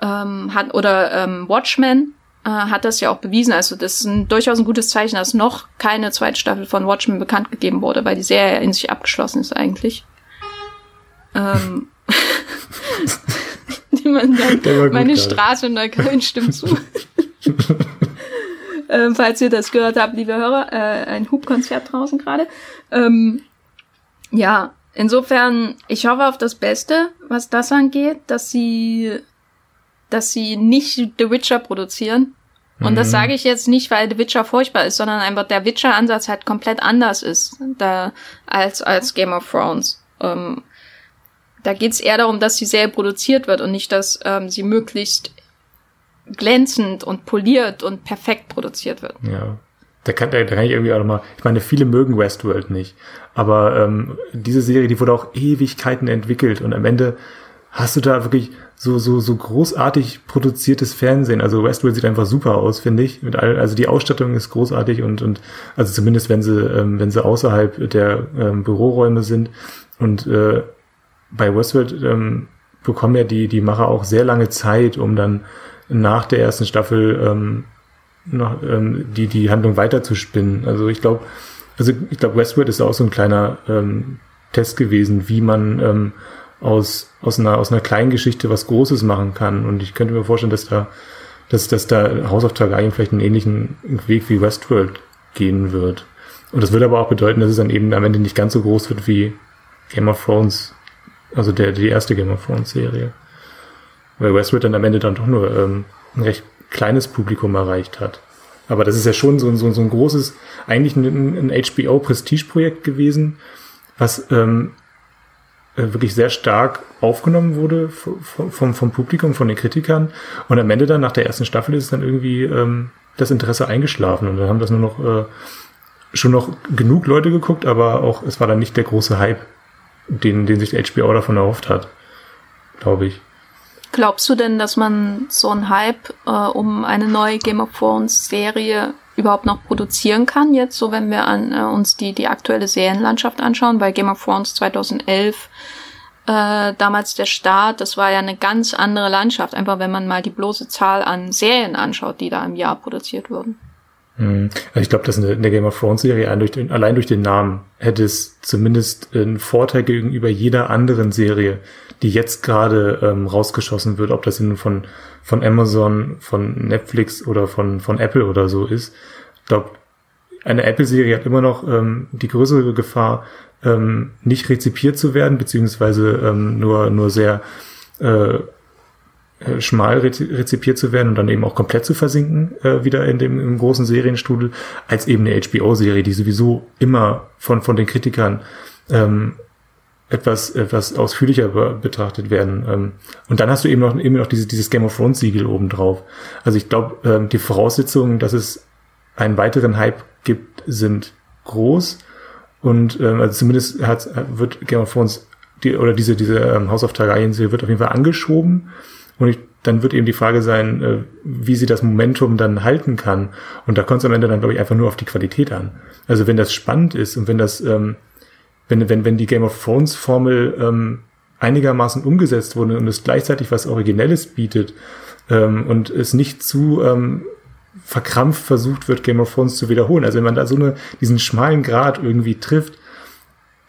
ähm, hat oder ähm, Watchmen äh, hat das ja auch bewiesen. Also das ist ein, durchaus ein gutes Zeichen, dass noch keine zweite Staffel von Watchmen bekannt gegeben wurde, weil die Serie in sich abgeschlossen ist eigentlich. Ähm, <laughs> Niemand meine gut, Straße in Neukölln stimmt zu. <laughs> ähm, falls ihr das gehört habt, liebe Hörer, äh, ein Hubkonzert draußen gerade. Ähm, ja, Insofern, ich hoffe auf das Beste, was das angeht, dass sie, dass sie nicht The Witcher produzieren. Und mhm. das sage ich jetzt nicht, weil The Witcher furchtbar ist, sondern einfach der Witcher-Ansatz halt komplett anders ist da, als, als Game of Thrones. Ähm, da geht's eher darum, dass die Serie produziert wird und nicht, dass ähm, sie möglichst glänzend und poliert und perfekt produziert wird. Ja. Da kann, da kann ich irgendwie auch nochmal, ich meine, viele mögen Westworld nicht, aber ähm, diese Serie, die wurde auch Ewigkeiten entwickelt und am Ende hast du da wirklich so, so, so großartig produziertes Fernsehen. Also Westworld sieht einfach super aus, finde ich. Mit all, also die Ausstattung ist großartig und, und also zumindest wenn sie, ähm, wenn sie außerhalb der ähm, Büroräume sind. Und äh, bei Westworld ähm, bekommen ja die, die Macher auch sehr lange Zeit, um dann nach der ersten Staffel ähm, noch, ähm, die, die Handlung weiterzuspinnen. Also ich glaube, also ich glaube, Westworld ist auch so ein kleiner ähm, Test gewesen, wie man ähm, aus, aus, einer, aus einer kleinen Geschichte was Großes machen kann. Und ich könnte mir vorstellen, dass da, dass, dass da House of Targaryen vielleicht einen ähnlichen Weg wie Westworld gehen wird. Und das würde aber auch bedeuten, dass es dann eben am Ende nicht ganz so groß wird wie Game of Thrones, also der, die erste Game of Thrones Serie. Weil Westworld dann am Ende dann doch nur ähm, ein recht kleines Publikum erreicht hat. Aber das ist ja schon so, so, so ein großes, eigentlich ein, ein HBO-Prestige-Projekt gewesen, was ähm, äh, wirklich sehr stark aufgenommen wurde vom, vom, vom Publikum, von den Kritikern. Und am Ende dann, nach der ersten Staffel, ist dann irgendwie ähm, das Interesse eingeschlafen. Und dann haben das nur noch äh, schon noch genug Leute geguckt, aber auch es war dann nicht der große Hype, den, den sich HBO davon erhofft hat, glaube ich. Glaubst du denn, dass man so einen Hype äh, um eine neue Game of Thrones Serie überhaupt noch produzieren kann jetzt, so wenn wir an, äh, uns die, die aktuelle Serienlandschaft anschauen, bei Game of Thrones 2011 äh, damals der Start, das war ja eine ganz andere Landschaft, einfach wenn man mal die bloße Zahl an Serien anschaut, die da im Jahr produziert wurden. Hm. Also ich glaube, dass in der Game of Thrones Serie allein durch, den, allein durch den Namen hätte es zumindest einen Vorteil gegenüber jeder anderen Serie, die jetzt gerade ähm, rausgeschossen wird, ob das nun von, von Amazon, von Netflix oder von, von Apple oder so ist. Ich glaube, eine Apple-Serie hat immer noch ähm, die größere Gefahr, ähm, nicht rezipiert zu werden, beziehungsweise ähm, nur, nur sehr äh schmal rezipiert zu werden und dann eben auch komplett zu versinken, äh, wieder in dem im großen Serienstudel, als eben eine HBO-Serie, die sowieso immer von, von den Kritikern ähm, etwas, etwas ausführlicher betrachtet werden. Ähm, und dann hast du eben noch, eben noch dieses, dieses Game of Thrones Siegel obendrauf. Also ich glaube, ähm, die Voraussetzungen, dass es einen weiteren Hype gibt, sind groß. Und ähm, also zumindest hat, wird Game of Thrones die, oder diese, diese ähm, House of Targaryen Serie wird auf jeden Fall angeschoben. Und ich, dann wird eben die Frage sein, äh, wie sie das Momentum dann halten kann. Und da kommt es am Ende dann, glaube ich, einfach nur auf die Qualität an. Also wenn das spannend ist und wenn das ähm, wenn, wenn, wenn die Game of Thrones Formel ähm, einigermaßen umgesetzt wurde und es gleichzeitig was Originelles bietet ähm, und es nicht zu ähm, verkrampft versucht wird, Game of Thrones zu wiederholen. Also wenn man da so eine, diesen schmalen Grad irgendwie trifft,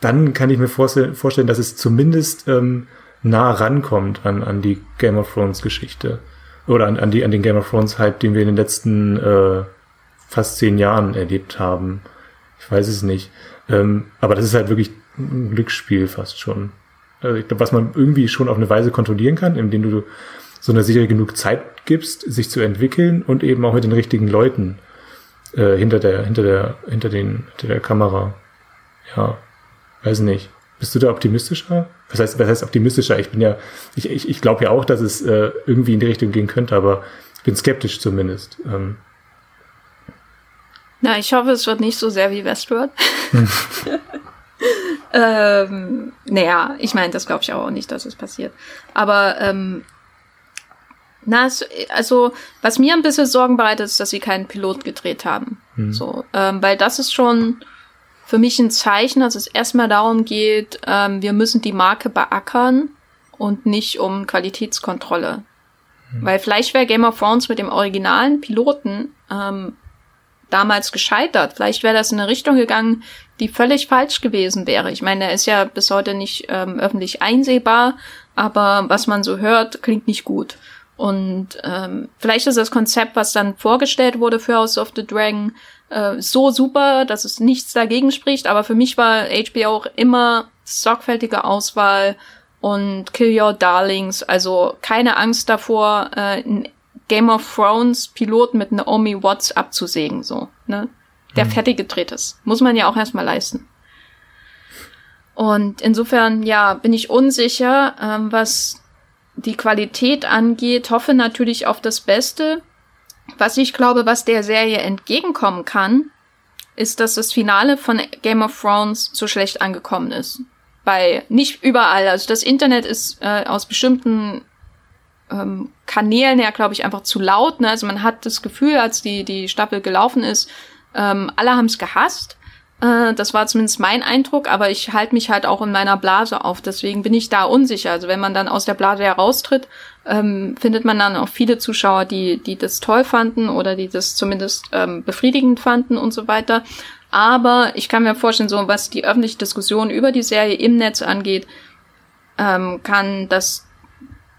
dann kann ich mir vorstellen, dass es zumindest ähm, nah rankommt an, an die Game of Thrones Geschichte. Oder an, an, die, an den Game of Thrones Hype, den wir in den letzten äh, fast zehn Jahren erlebt haben. Ich weiß es nicht. Ähm, aber das ist halt wirklich ein Glücksspiel fast schon. Also ich glaube, was man irgendwie schon auf eine Weise kontrollieren kann, indem du so einer Serie genug Zeit gibst, sich zu entwickeln und eben auch mit den richtigen Leuten äh, hinter der, hinter der, hinter den, hinter der Kamera. Ja, weiß nicht. Bist du da optimistischer? Was heißt, was heißt optimistischer? Ich bin ja, ich, ich, ich glaube ja auch, dass es äh, irgendwie in die Richtung gehen könnte, aber ich bin skeptisch zumindest. Ähm, na, ich hoffe, es wird nicht so sehr wie Westworld. Hm. <laughs> ähm, naja, ich meine, das glaube ich auch nicht, dass es passiert. Aber ähm, na, also was mir ein bisschen Sorgen bereitet, ist, dass sie keinen Pilot gedreht haben. Hm. So, ähm, weil das ist schon für mich ein Zeichen, dass es erstmal darum geht, ähm, wir müssen die Marke beackern und nicht um Qualitätskontrolle. Hm. Weil vielleicht wäre Game of Thrones mit dem originalen Piloten ähm, damals gescheitert. Vielleicht wäre das in eine Richtung gegangen, die völlig falsch gewesen wäre. Ich meine, er ist ja bis heute nicht ähm, öffentlich einsehbar, aber was man so hört, klingt nicht gut. Und ähm, vielleicht ist das Konzept, was dann vorgestellt wurde für House of the Dragon, äh, so super, dass es nichts dagegen spricht. Aber für mich war HBO auch immer sorgfältige Auswahl und Kill Your Darlings. Also keine Angst davor, äh, Game of Thrones Pilot mit Naomi Watts abzusägen, so, ne? Der mhm. fertig gedreht ist. Muss man ja auch erstmal leisten. Und insofern, ja, bin ich unsicher, ähm, was die Qualität angeht, hoffe natürlich auf das Beste. Was ich glaube, was der Serie entgegenkommen kann, ist, dass das Finale von Game of Thrones so schlecht angekommen ist. Bei nicht überall. Also das Internet ist äh, aus bestimmten ähm, Kanälen her, glaube ich, einfach zu laut. Ne? Also man hat das Gefühl, als die, die Staffel gelaufen ist, ähm, alle haben es gehasst. Äh, das war zumindest mein Eindruck, aber ich halte mich halt auch in meiner Blase auf. Deswegen bin ich da unsicher. Also wenn man dann aus der Blase heraustritt, ähm, findet man dann auch viele Zuschauer, die, die das toll fanden oder die das zumindest ähm, befriedigend fanden und so weiter. Aber ich kann mir vorstellen, so was die öffentliche Diskussion über die Serie im Netz angeht, ähm, kann das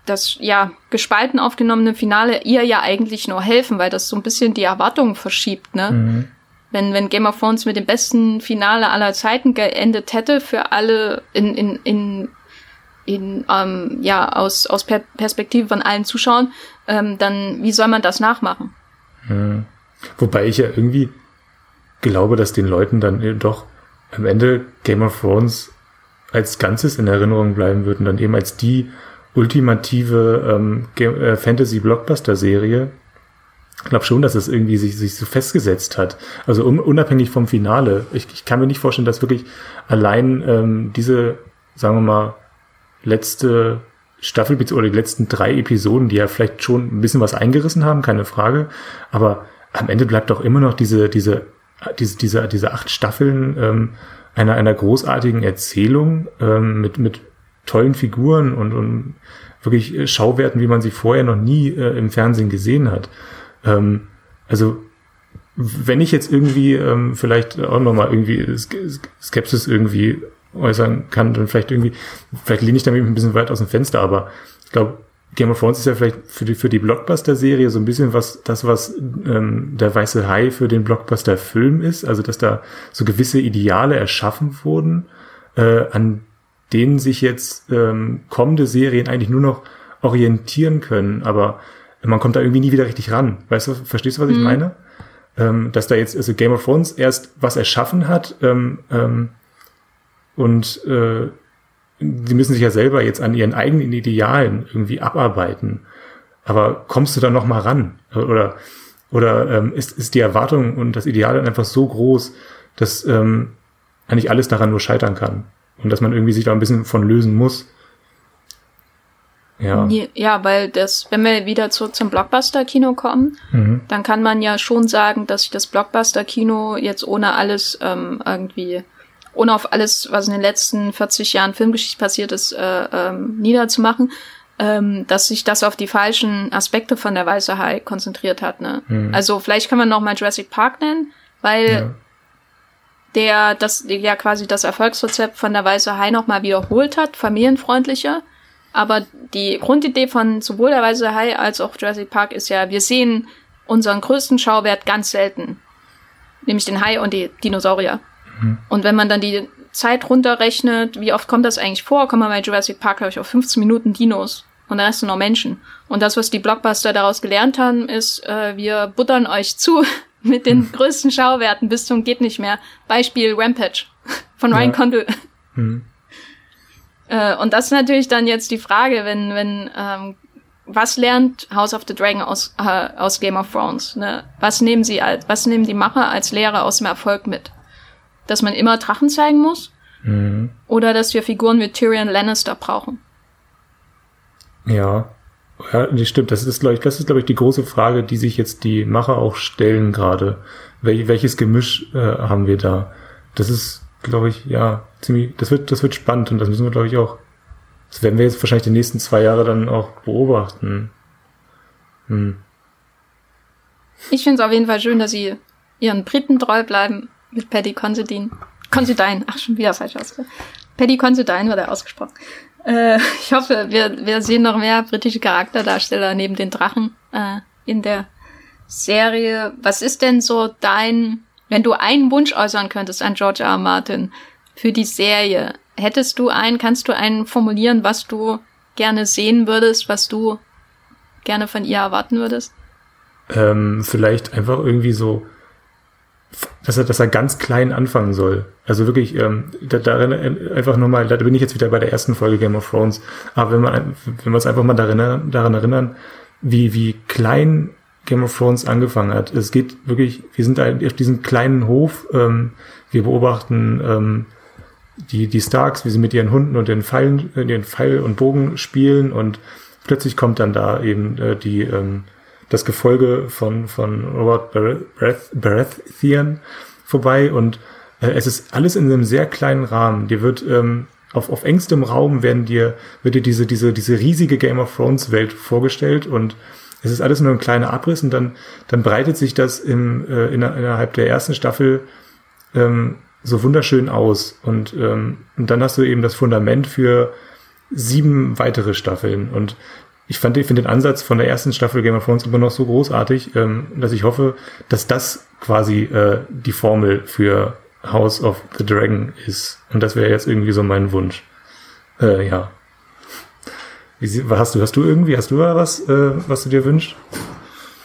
das ja gespalten aufgenommene Finale ihr ja eigentlich nur helfen, weil das so ein bisschen die Erwartungen verschiebt, ne? Mhm. Wenn, wenn Game of Thrones mit dem besten Finale aller Zeiten geendet hätte für alle in, in, in, in ähm, ja, aus, aus per Perspektive von allen Zuschauern, ähm, dann wie soll man das nachmachen? Mhm. Wobei ich ja irgendwie glaube, dass den Leuten dann doch am Ende Game of Thrones als Ganzes in Erinnerung bleiben wird und dann eben als die ultimative ähm, äh, Fantasy-Blockbuster-Serie. Ich glaube schon, dass es irgendwie sich, sich so festgesetzt hat. Also un unabhängig vom Finale. Ich, ich kann mir nicht vorstellen, dass wirklich allein ähm, diese, sagen wir mal, letzte Staffel oder die letzten drei Episoden, die ja vielleicht schon ein bisschen was eingerissen haben, keine Frage. Aber am Ende bleibt doch immer noch diese, diese, diese, diese, diese acht Staffeln ähm, einer, einer großartigen Erzählung ähm, mit, mit tollen Figuren und, und wirklich Schauwerten, wie man sie vorher noch nie äh, im Fernsehen gesehen hat. Ähm, also wenn ich jetzt irgendwie ähm, vielleicht auch nochmal irgendwie Skepsis irgendwie äußern kann, dann vielleicht irgendwie, vielleicht lehne ich damit ein bisschen weit aus dem Fenster, aber ich glaube, Game of Thrones ist ja vielleicht für die, für die Blockbuster-Serie so ein bisschen was, das, was ähm, der Weiße Hai für den Blockbuster-Film ist, also dass da so gewisse Ideale erschaffen wurden, äh, an denen sich jetzt ähm, kommende Serien eigentlich nur noch orientieren können, aber man kommt da irgendwie nie wieder richtig ran. Weißt du, verstehst du, was ich mhm. meine? Ähm, dass da jetzt also Game of Thrones erst was erschaffen hat ähm, ähm, und äh, die müssen sich ja selber jetzt an ihren eigenen Idealen irgendwie abarbeiten. Aber kommst du da noch mal ran? Oder oder ähm, ist, ist die Erwartung und das Ideal dann einfach so groß, dass ähm, eigentlich alles daran nur scheitern kann und dass man irgendwie sich da ein bisschen von lösen muss? Ja. ja, weil das, wenn wir wieder zu, zum Blockbuster-Kino kommen, mhm. dann kann man ja schon sagen, dass sich das Blockbuster-Kino jetzt ohne alles ähm, irgendwie, ohne auf alles, was in den letzten 40 Jahren Filmgeschichte passiert ist, äh, ähm, niederzumachen, ähm, dass sich das auf die falschen Aspekte von der Weiße Hai konzentriert hat. Ne? Mhm. Also vielleicht kann man noch mal Jurassic Park nennen, weil ja. der das ja quasi das Erfolgsrezept von der Weiße Hai noch mal wiederholt hat, familienfreundlicher aber die Grundidee von sowohl der Weiße Hai als auch Jurassic Park ist ja, wir sehen unseren größten Schauwert ganz selten. Nämlich den Hai und die Dinosaurier. Mhm. Und wenn man dann die Zeit runterrechnet, wie oft kommt das eigentlich vor, kommt man bei Jurassic Park, glaube ich, auf 15 Minuten Dinos. Und der Rest sind noch Menschen. Und das, was die Blockbuster daraus gelernt haben, ist, äh, wir buttern euch zu <laughs> mit den mhm. größten Schauwerten bis zum geht nicht mehr. Beispiel Rampage <laughs> von Ryan ja. Condal. Mhm. <laughs> Äh, und das ist natürlich dann jetzt die Frage, wenn, wenn, ähm, was lernt House of the Dragon aus, äh, aus Game of Thrones? Ne? Was nehmen sie als, was nehmen die Macher als Lehre aus dem Erfolg mit? Dass man immer Drachen zeigen muss? Mhm. Oder dass wir Figuren wie Tyrion Lannister brauchen? Ja. Ja, das stimmt. Das ist, glaube ich, das ist, glaube ich, die große Frage, die sich jetzt die Macher auch stellen gerade. Wel welches Gemisch äh, haben wir da? Das ist, glaube ich, ja, ziemlich, das wird, das wird spannend und das müssen wir, glaube ich, auch, das werden wir jetzt wahrscheinlich die nächsten zwei Jahre dann auch beobachten. Hm. Ich finde es auf jeden Fall schön, dass sie ihren Briten treu bleiben mit Paddy Considine. Considine, ach, schon wieder falsch ausgesprochen. Paddy Considine wird er ausgesprochen. Äh, <laughs> ich hoffe, wir, wir sehen noch mehr britische Charakterdarsteller neben den Drachen äh, in der Serie. Was ist denn so dein wenn du einen Wunsch äußern könntest an George R. R. Martin für die Serie, hättest du einen, kannst du einen formulieren, was du gerne sehen würdest, was du gerne von ihr erwarten würdest? Ähm, vielleicht einfach irgendwie so, dass er, dass er ganz klein anfangen soll. Also wirklich, ähm, da, darin einfach nur mal, da bin ich jetzt wieder bei der ersten Folge Game of Thrones. Aber wenn man, wenn wir uns einfach mal daran, daran erinnern, wie, wie klein Game of Thrones angefangen hat. Es geht wirklich, wir sind auf diesem kleinen Hof, ähm, wir beobachten ähm, die, die Starks, wie sie mit ihren Hunden und den Pfeilen, äh, den Pfeil und Bogen spielen und plötzlich kommt dann da eben äh, die, ähm, das Gefolge von, von Robert Baratheon vorbei und äh, es ist alles in einem sehr kleinen Rahmen. Dir wird ähm, auf, auf engstem Raum werden dir, wird dir diese, diese, diese riesige Game of Thrones Welt vorgestellt und es ist alles nur ein kleiner Abriss und dann, dann breitet sich das im, äh, innerhalb der ersten Staffel ähm, so wunderschön aus. Und, ähm, und dann hast du eben das Fundament für sieben weitere Staffeln. Und ich fand, finde den Ansatz von der ersten Staffel Game of Thrones immer noch so großartig, ähm, dass ich hoffe, dass das quasi äh, die Formel für House of the Dragon ist. Und das wäre jetzt irgendwie so mein Wunsch. Äh, ja. Wie, hast du, hast du irgendwie, hast du was, äh, was du dir wünschst?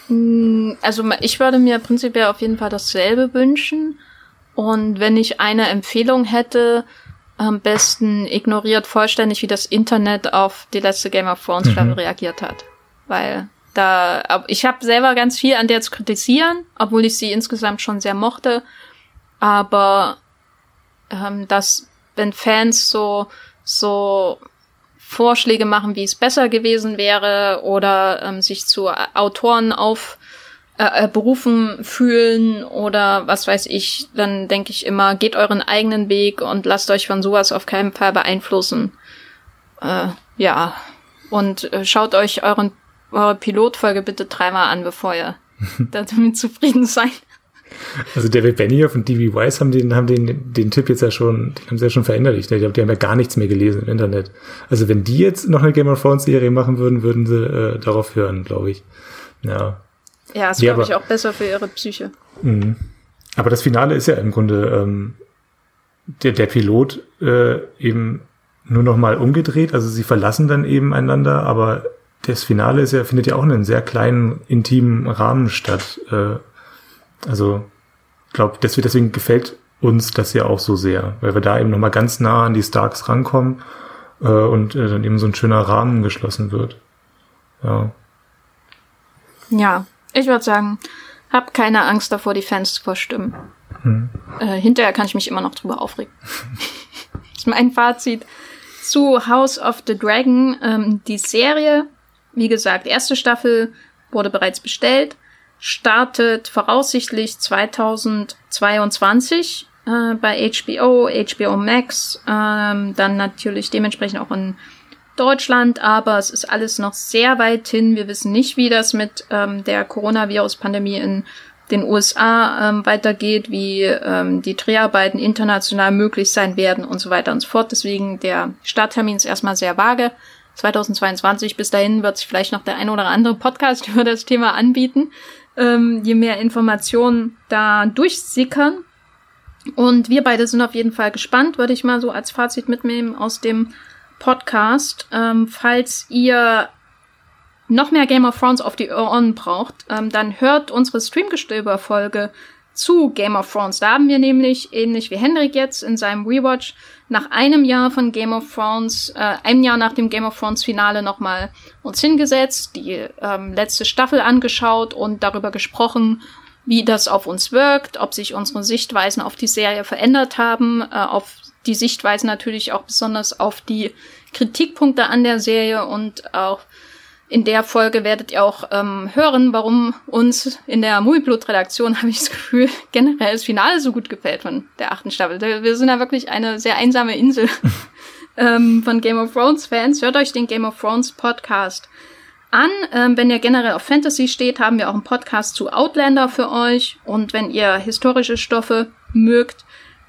Mm, also ich würde mir prinzipiell auf jeden Fall dasselbe wünschen. Und wenn ich eine Empfehlung hätte, am besten ignoriert vollständig, wie das Internet auf die letzte Game of Thrones Staffel mhm. reagiert hat. Weil da, ich habe selber ganz viel an der zu kritisieren, obwohl ich sie insgesamt schon sehr mochte. Aber ähm, dass, wenn Fans so, so Vorschläge machen, wie es besser gewesen wäre oder ähm, sich zu Autoren auf äh, äh, berufen fühlen oder was weiß ich, dann denke ich immer, geht euren eigenen Weg und lasst euch von sowas auf keinen Fall beeinflussen. Äh, ja. Und äh, schaut euch euren, eure Pilotfolge bitte dreimal an, bevor ihr <laughs> damit zufrieden seid. Also David Benioff und D.B. Weiss haben den, haben den, den Tipp jetzt ja schon, den haben sie ja schon verändert. Ich glaube, die haben ja gar nichts mehr gelesen im Internet. Also wenn die jetzt noch eine Game of Thrones Serie machen würden, würden sie äh, darauf hören, glaube ich. Ja. Ja, ist, glaube ich, auch besser für ihre Psyche. Mh. Aber das Finale ist ja im Grunde ähm, der, der Pilot äh, eben nur noch mal umgedreht. Also sie verlassen dann eben einander, aber das Finale ist ja, findet ja auch in einem sehr kleinen, intimen Rahmen statt. Äh, also, ich glaube, deswegen gefällt uns das ja auch so sehr, weil wir da eben nochmal ganz nah an die Starks rankommen äh, und äh, dann eben so ein schöner Rahmen geschlossen wird. Ja. Ja, ich würde sagen, hab keine Angst davor, die Fans zu verstimmen. Hm. Äh, hinterher kann ich mich immer noch drüber aufregen. <laughs> das ist mein Fazit zu House of the Dragon. Ähm, die Serie, wie gesagt, erste Staffel wurde bereits bestellt startet voraussichtlich 2022 äh, bei HBO, HBO Max, ähm, dann natürlich dementsprechend auch in Deutschland, aber es ist alles noch sehr weit hin. Wir wissen nicht, wie das mit ähm, der Coronavirus-Pandemie in den USA ähm, weitergeht, wie ähm, die Dreharbeiten international möglich sein werden und so weiter und so fort. Deswegen der Starttermin ist erstmal sehr vage. 2022, bis dahin wird sich vielleicht noch der ein oder andere Podcast <laughs> über das Thema anbieten ähm, je mehr Informationen da durchsickern. Und wir beide sind auf jeden Fall gespannt, würde ich mal so als Fazit mitnehmen aus dem Podcast. Ähm, falls ihr noch mehr Game of Thrones auf die Ohren braucht, ähm, dann hört unsere Streamgestöber-Folge zu Game of Thrones. Da haben wir nämlich, ähnlich wie Henrik jetzt in seinem Rewatch, nach einem Jahr von Game of Thrones, äh, einem Jahr nach dem Game of Thrones Finale nochmal uns hingesetzt, die ähm, letzte Staffel angeschaut und darüber gesprochen, wie das auf uns wirkt, ob sich unsere Sichtweisen auf die Serie verändert haben, äh, auf die Sichtweisen natürlich auch besonders auf die Kritikpunkte an der Serie und auch in der Folge werdet ihr auch ähm, hören, warum uns in der Movieblut-Redaktion, <laughs> habe ich das Gefühl, generell das Finale so gut gefällt von der achten Staffel. Wir sind ja wirklich eine sehr einsame Insel <laughs> ähm, von Game of Thrones-Fans. Hört euch den Game of Thrones Podcast an. Ähm, wenn ihr generell auf Fantasy steht, haben wir auch einen Podcast zu Outlander für euch. Und wenn ihr historische Stoffe mögt,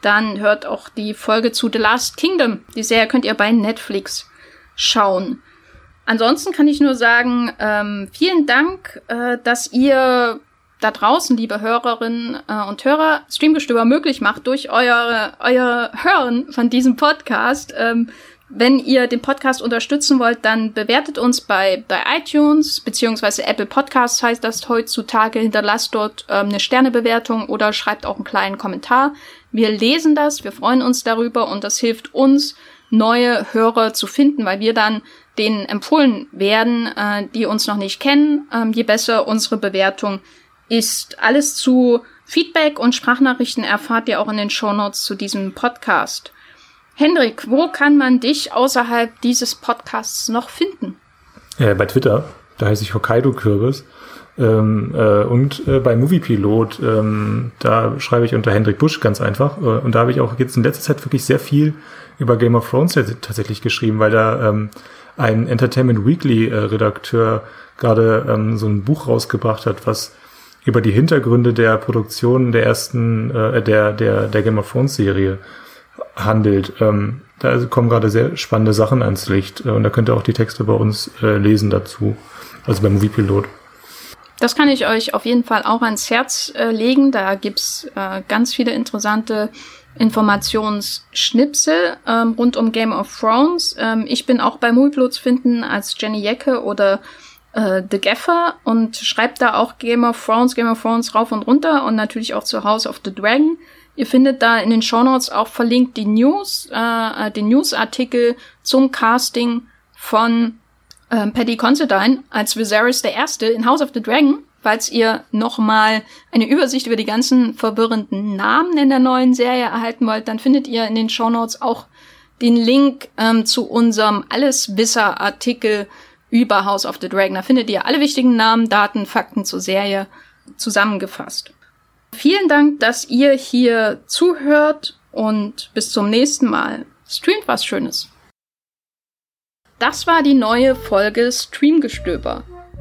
dann hört auch die Folge zu The Last Kingdom. Die Serie könnt ihr bei Netflix schauen. Ansonsten kann ich nur sagen, ähm, vielen Dank, äh, dass ihr da draußen, liebe Hörerinnen äh, und Hörer, Streamgestöber möglich macht durch eure, euer Hören von diesem Podcast. Ähm, wenn ihr den Podcast unterstützen wollt, dann bewertet uns bei, bei iTunes, beziehungsweise Apple Podcasts heißt das heutzutage. Hinterlasst dort ähm, eine Sternebewertung oder schreibt auch einen kleinen Kommentar. Wir lesen das, wir freuen uns darüber und das hilft uns, neue Hörer zu finden, weil wir dann denen empfohlen werden, äh, die uns noch nicht kennen, ähm, je besser unsere Bewertung ist. Alles zu Feedback und Sprachnachrichten erfahrt ihr auch in den Shownotes zu diesem Podcast. Hendrik, wo kann man dich außerhalb dieses Podcasts noch finden? Ja, bei Twitter, da heiße ich Hokkaido Kürbis. Ähm, äh, und äh, bei Moviepilot, ähm, da schreibe ich unter Hendrik Busch ganz einfach. Äh, und da habe ich auch jetzt in letzter Zeit wirklich sehr viel über Game of Thrones tatsächlich geschrieben, weil da ähm, ein Entertainment Weekly äh, Redakteur gerade ähm, so ein Buch rausgebracht hat, was über die Hintergründe der Produktion der ersten, äh, der, der, der Game of Thrones Serie handelt. Ähm, da kommen gerade sehr spannende Sachen ans Licht äh, und da könnt ihr auch die Texte bei uns äh, lesen dazu, also beim Moviepilot. Das kann ich euch auf jeden Fall auch ans Herz äh, legen. Da gibt's äh, ganz viele interessante Informationsschnipsel ähm, rund um Game of Thrones. Ähm, ich bin auch bei Moviepilot zu finden als Jenny Jecke oder äh, The Gaffer und schreibt da auch Game of Thrones, Game of Thrones rauf und runter und natürlich auch zu House of the Dragon. Ihr findet da in den Shownotes auch verlinkt die News, äh, den Newsartikel zum Casting von ähm, Paddy Considine als Viserys der Erste in House of the Dragon. Falls ihr nochmal eine Übersicht über die ganzen verwirrenden Namen in der neuen Serie erhalten wollt, dann findet ihr in den Shownotes auch den Link ähm, zu unserem Alleswisser-Artikel über House of the Dragon. Da findet ihr alle wichtigen Namen, Daten, Fakten zur Serie zusammengefasst. Vielen Dank, dass ihr hier zuhört und bis zum nächsten Mal. Streamt was Schönes. Das war die neue Folge Streamgestöber.